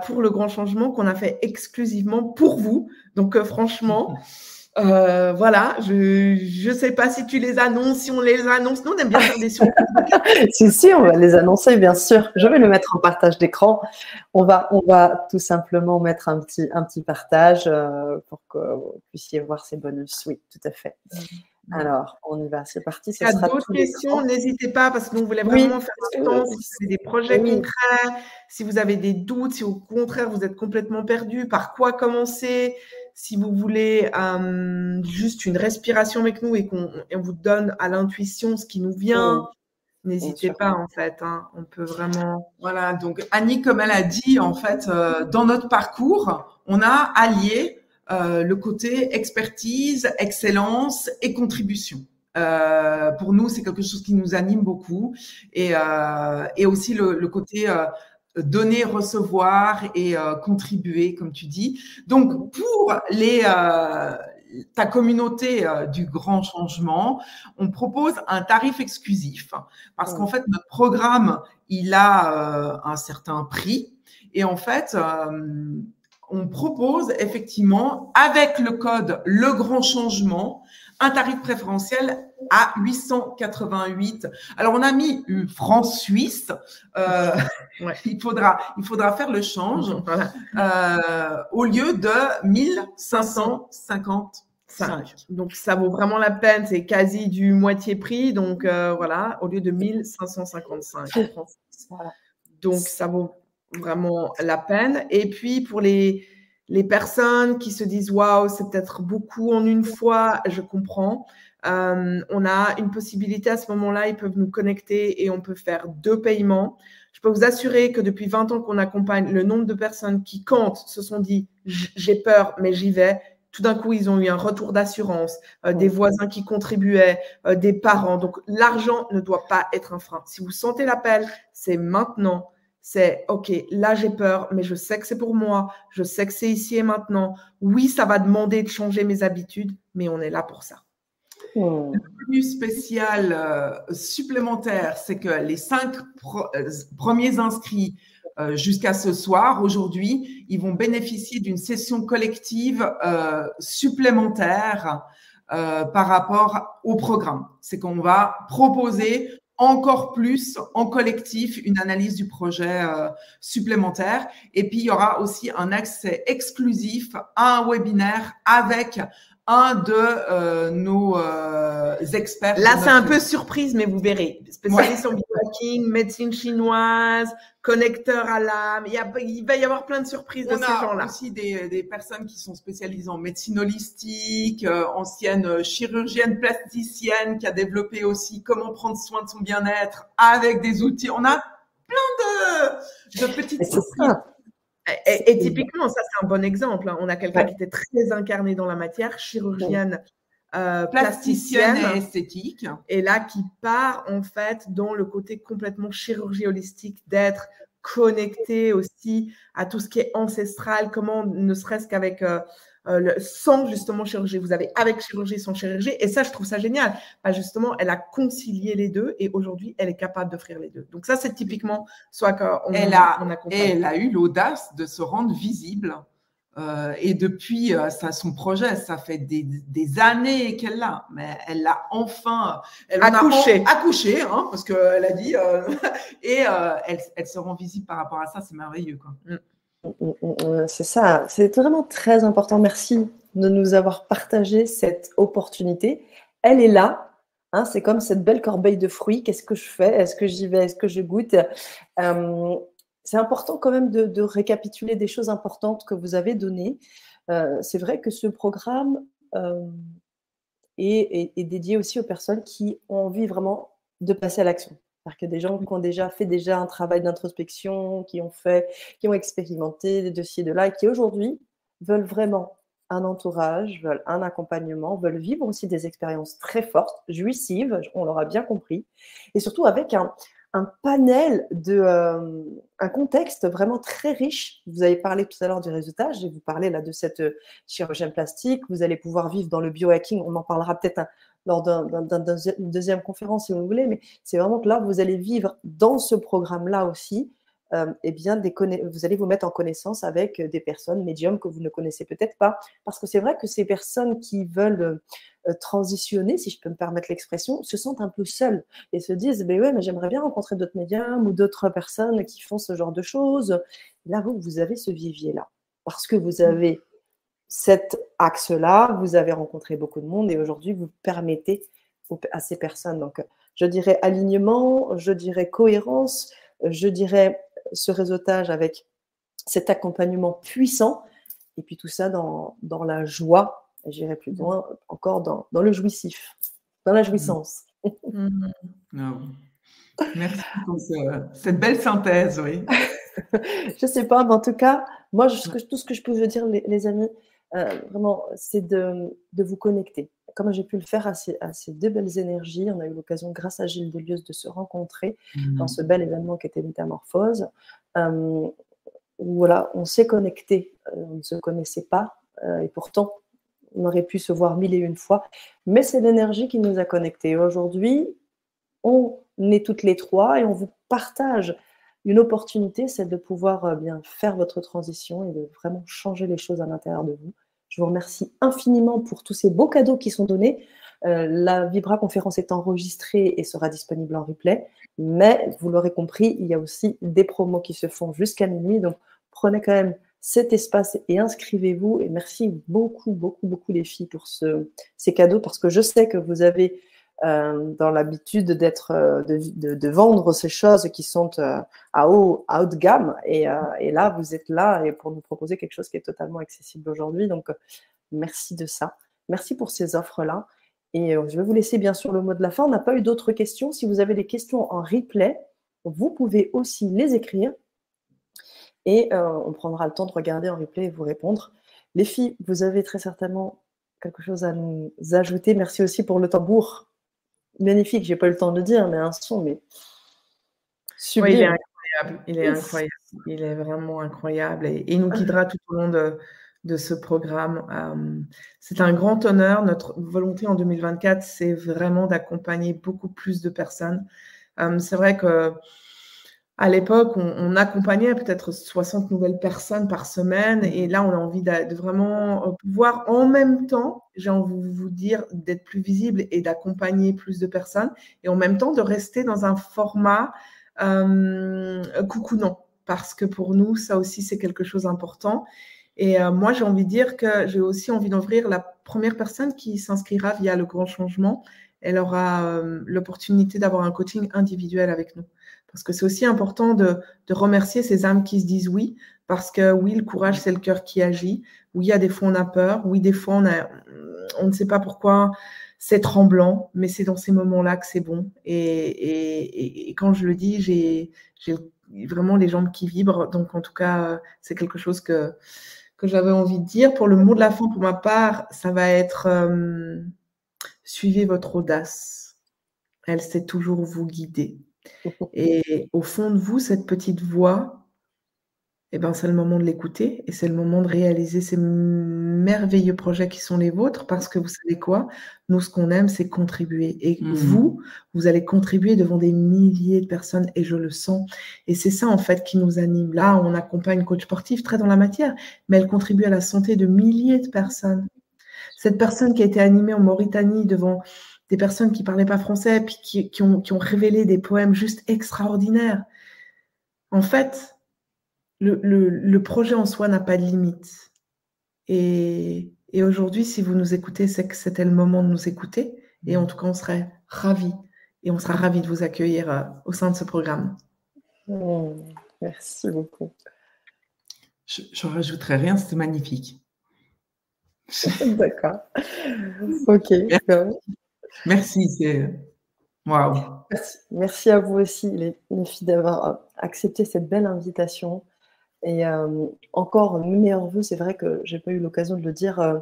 pour le grand changement qu'on a fait exclusivement pour vous. Donc euh, franchement, [LAUGHS] voilà, je ne sais pas si tu les annonces, si on les annonce. Nous, on aime bien faire des surprises. [LAUGHS] si, si, on va les annoncer, bien sûr. Je vais le mettre en partage d'écran. On va, on va tout simplement mettre un petit, un petit partage pour que vous puissiez voir ces bonus. Oui, tout à fait. Alors, on y va, c'est parti. Il y a d'autres questions, n'hésitez pas parce que nous voulons vraiment faire ce temps. Si vous avez des projets concrets, si vous avez des doutes, si au contraire vous êtes complètement perdu, par quoi commencer? Si vous voulez juste une respiration avec nous et qu'on vous donne à l'intuition ce qui nous vient, N'hésitez pas, en fait. Hein. on peut vraiment. Voilà. Donc, Annie, comme elle a dit, en fait, euh, dans notre parcours, on a allié euh, le côté expertise, excellence et contribution. Euh, pour nous, c'est quelque chose qui nous anime beaucoup et, euh, et aussi le, le côté euh, donner, recevoir et euh, contribuer, comme tu dis. Donc, pour les, ta communauté du grand changement, on propose un tarif exclusif parce qu'en fait, notre programme, il a un certain prix et en fait, on propose effectivement, avec le code Le Grand Changement, un tarif préférentiel à 888. Alors, on a mis une France suisse. Euh, [LAUGHS] il, faudra, il faudra faire le change [LAUGHS] euh, au lieu de 1555. Donc, ça vaut vraiment la peine. C'est quasi du moitié prix. Donc, euh, voilà, au lieu de 1555. Donc, ça vaut vraiment la peine. Et puis pour les, les personnes qui se disent waouh, c'est peut-être beaucoup en une fois, je comprends. Euh, on a une possibilité à ce moment-là, ils peuvent nous connecter et on peut faire deux paiements. Je peux vous assurer que depuis 20 ans qu'on accompagne, le nombre de personnes qui comptent se sont dit j'ai peur, mais j'y vais. Tout d'un coup, ils ont eu un retour d'assurance, euh, des voisins qui contribuaient, euh, des parents. Donc, l'argent ne doit pas être un frein. Si vous sentez l'appel, c'est maintenant c'est OK, là j'ai peur, mais je sais que c'est pour moi, je sais que c'est ici et maintenant. Oui, ça va demander de changer mes habitudes, mais on est là pour ça. Hmm. Le plus spécial euh, supplémentaire, c'est que les cinq euh, premiers inscrits euh, jusqu'à ce soir, aujourd'hui, ils vont bénéficier d'une session collective supplémentaire par rapport au programme. C'est qu'on va proposer encore plus en collectif une analyse du projet euh, supplémentaire. Et puis, il y aura aussi un accès exclusif à un webinaire avec un de euh, nos euh, experts. Là, c'est un peu surprise, mais vous verrez. Spécialiste en biohacking, médecine chinoise, connecteur à l'âme. Il, il, va y avoir plein de surprises de ces gens-là. On a aussi des, des, personnes qui sont spécialisées en médecine holistique, euh, ancienne chirurgienne plasticienne qui a développé aussi comment prendre soin de son bien-être avec des outils. On a plein de, de petites surprises. Et, typiquement, ça c'est un bon exemple. Hein. On a quelqu'un qui était très incarné dans la matière, chirurgienne, euh, plasticienne, et esthétique. Et là, qui part en fait dans le côté complètement chirurgie holistique, d'être connecté aussi à tout ce qui est ancestral, comment ne serait-ce qu'avec euh, euh, sans justement chirurgie. Vous avez avec chirurgie, sans chirurgie. Et ça, je trouve ça génial. Bah, justement, elle a concilié les deux et aujourd'hui, elle est capable d'offrir les deux. Donc ça, c'est typiquement soit qu'on elle a, Elle a eu l'audace de se rendre visible. Euh, et depuis euh, ça, son projet, ça fait des, des années qu'elle l'a, mais elle l'a enfin elle accouché, a accouché, hein, parce qu'elle a dit, [LAUGHS] et elle, elle, se rend visible par rapport à ça, c'est merveilleux. Quoi. Mm. C'est ça, c'est vraiment très important. Merci de nous avoir partagé cette opportunité. Elle est là. Hein, c'est comme cette belle corbeille de fruits. Qu'est-ce que je fais? Est-ce que j'y vais? Est-ce que je goûte? Euh, C'est important quand même de, récapituler des choses importantes que vous avez données. Euh, c'est vrai que ce programme euh, est, dédié aussi aux personnes qui ont envie vraiment de passer à l'action. Que des gens qui ont déjà fait déjà un travail d'introspection, qui ont fait, qui ont expérimenté des dossiers de là, et qui aujourd'hui veulent vraiment un entourage, veulent un accompagnement, veulent vivre aussi des expériences très fortes, jouissives, on l'aura bien compris, et surtout avec un, un panel de euh, un contexte vraiment très riche. Vous avez parlé tout à l'heure du je vais vous parler là de cette euh, chirurgie plastique. Vous allez pouvoir vivre dans le biohacking. On en parlera peut-être lors d'une deuxième conférence si vous voulez, mais c'est vraiment que là vous allez vivre dans ce programme-là aussi euh, eh bien, vous allez vous mettre en connaissance avec des personnes médiums que vous ne connaissez peut-être pas. Parce que c'est vrai que ces personnes qui veulent euh, transitionner, si je peux me permettre l'expression, se sentent un peu seules et se disent, ben ouais, mais j'aimerais bien rencontrer d'autres médiums ou d'autres personnes qui font ce genre de choses. Là, vous, vous avez ce vivier-là. Parce que vous avez cet axe-là, vous avez rencontré beaucoup de monde et aujourd'hui, vous permettez à ces personnes. Donc, je dirais alignement, je dirais cohérence, je dirais ce réseautage avec cet accompagnement puissant, et puis tout ça dans, dans la joie, j'irai plus mmh. loin encore dans, dans, le jouissif, dans la jouissance. Mmh. Ah Merci pour cette belle synthèse, oui. [LAUGHS] je ne sais pas, mais en tout cas, moi, je, tout ce que je peux vous dire, les, amis, euh, vraiment, c'est de, de, vous connecter comme j'ai pu le faire à ces, deux belles énergies, on a eu l'occasion, grâce à Gilles Delius, de se rencontrer dans mmh. ce bel événement qui était Métamorphose. Euh, voilà, on s'est connecté, euh, on ne se connaissait pas, euh, et pourtant, on aurait pu se voir mille et une fois, mais c'est l'énergie qui nous a connectés. Aujourd'hui, on est toutes les trois et on vous partage une opportunité, c'est de pouvoir bien faire votre transition et de vraiment changer les choses à l'intérieur de vous. Je vous remercie infiniment pour tous ces beaux cadeaux qui sont donnés. Euh, la Vibra conférence est enregistrée et sera disponible en replay. Mais vous l'aurez compris, il y a aussi des promos qui se font jusqu'à minuit. Donc prenez quand même cet espace et inscrivez-vous. Et merci beaucoup, beaucoup, beaucoup les filles pour ces cadeaux parce que je sais que vous avez euh, dans l'habitude d'être, euh, de, vendre ces choses qui sont euh, à, haut, à haut de gamme. Et, et, là, vous êtes là et pour nous proposer quelque chose qui est totalement accessible aujourd'hui. Donc, merci de ça. Merci pour ces offres-là. Et je vais vous laisser bien sûr le mot de la fin. On n'a pas eu d'autres questions. Si vous avez des questions en replay, vous pouvez aussi les écrire. Et on prendra le temps de regarder en replay et vous répondre. Les filles, vous avez très certainement quelque chose à nous ajouter. Merci aussi pour le tambour magnifique, j'ai pas eu le temps de dire, mais un son, mais sublime. il est incroyable, il est incroyable, il est vraiment incroyable et il nous guidera tout au long de, de ce programme. Euh, c'est un grand honneur. Notre volonté en 2024, c'est vraiment d'accompagner beaucoup plus de personnes. Euh, c'est vrai que à l'époque, on, accompagnait peut-être 60 nouvelles personnes par semaine. Et là, on a envie de, vraiment euh, pouvoir en même temps, j'ai envie de vous dire, d'être plus visible et d'accompagner plus de personnes. Et en même temps, de rester dans un format euh, coucounant. Parce que pour nous, ça aussi, c'est quelque chose d'important. Et euh, moi, j'ai envie de dire que j'ai aussi envie d'ouvrir la première personne qui s'inscrira via le grand changement. Elle aura euh, l'opportunité d'avoir un coaching individuel avec nous. Parce que c'est aussi important de, remercier ces âmes qui se disent oui, parce que oui, le courage, c'est le cœur qui agit. Oui, il y a des fois, on a peur. Oui, des fois, on, a, on ne sait pas pourquoi c'est tremblant, mais c'est dans ces moments-là que c'est bon. Et, quand je le dis, j'ai vraiment les jambes qui vibrent. Donc, en tout cas, c'est quelque chose que, que j'avais envie de dire. Pour le mot de la fin, pour ma part, ça va être euh, suivez votre audace. Elle sait toujours vous guider. [LAUGHS] Et au fond de vous, cette petite voix, eh ben, c'est le moment de l'écouter et c'est le moment de réaliser ces merveilleux projets qui sont les vôtres parce que vous savez quoi? Nous, ce qu'on aime, c'est contribuer. Et mmh. vous, vous allez contribuer devant des milliers de personnes et je le sens. Et c'est ça, en fait, qui nous anime. Là, on accompagne coach sportif très dans la matière, mais elle contribue à la santé de milliers de personnes. Cette personne qui a été animée en Mauritanie devant des personnes qui ne parlaient pas français, puis qui, ont, révélé des poèmes juste extraordinaires. En fait, le, projet en soi n'a pas de limite. Et, aujourd'hui, si vous nous écoutez, c'est que c'était le moment de nous écouter. Et en tout cas, on serait ravis. Et on sera ravis de vous accueillir euh, au sein de ce programme. Oh, merci beaucoup. Je ne rajouterai rien, c'était magnifique. [LAUGHS] D'accord. Ok. Merci, c'est Waouh. Merci. à vous aussi, les, filles, d'avoir euh, accepté cette belle invitation. Et euh, encore, mes meilleurs voeux, c'est vrai que j'ai pas eu l'occasion de le dire euh,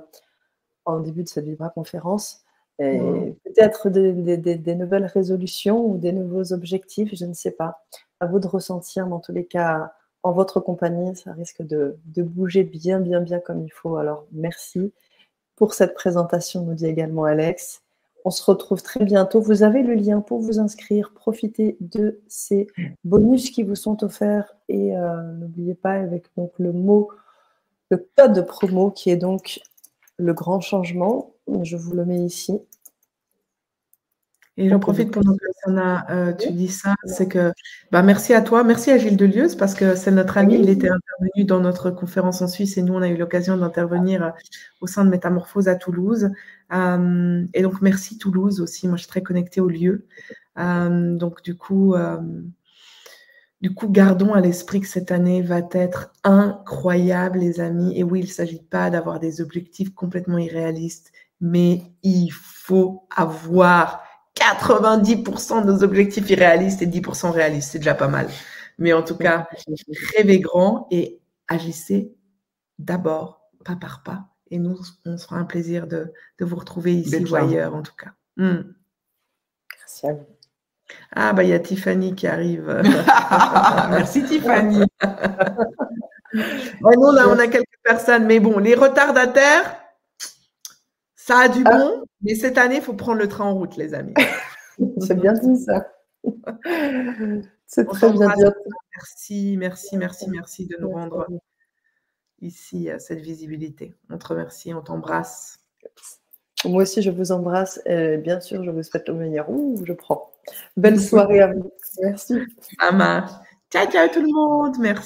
en début de cette Vibra conférence. Et peut-être des, nouvelles résolutions ou des nouveaux objectifs, je ne sais pas. À vous de ressentir, mais en tous les cas, en votre compagnie, ça risque de, de bouger bien, bien, bien comme il faut. Alors, merci pour cette présentation, nous dit également Alex. On se retrouve très bientôt. Vous avez le lien pour vous inscrire. Profitez de ces bonus qui vous sont offerts. Et euh, n'oubliez pas avec le mot, le code promo qui est donc le grand changement. Je vous le mets ici. Et j'en profite pendant que Sana, euh, tu dis ça, c'est que bah, merci à toi, merci à Gilles Delieuse parce que c'est notre ami, il était intervenu dans notre conférence en Suisse et nous on a eu l'occasion d'intervenir euh, au sein de Métamorphose à Toulouse. Euh, et donc merci Toulouse aussi, moi je suis très connectée au lieu. donc du coup, du coup, gardons à l'esprit que cette année va être incroyable, les amis. Et oui, il ne s'agit pas d'avoir des objectifs complètement irréalistes, mais il faut avoir 90% de nos objectifs irréalistes et 10% réalistes. C'est déjà pas mal. Mais en tout cas, rêvez grand et agissez d'abord, pas par pas. Et nous, on sera un plaisir de, vous retrouver ici ou ailleurs, en tout cas. Hmm. Merci à vous. Ah, bah, il y a Tiffany qui arrive. [LAUGHS] Merci, Tiffany. [LAUGHS] nous, là, on a quelques personnes, mais bon, les retardataires, ça a du ah. bon, mais cette année, il faut prendre le train en route, les amis. [LAUGHS] C'est bien dit ça. [LAUGHS] C'est très bien dit. Merci, merci, merci, merci de nous rendre ici cette visibilité. On te remercie, on t'embrasse. Moi aussi, je vous embrasse. Et bien sûr, je vous souhaite le meilleur. Ouh, je prends. Belle soirée à vous. Merci. Ça marche. Ciao, ciao tout le monde. Merci.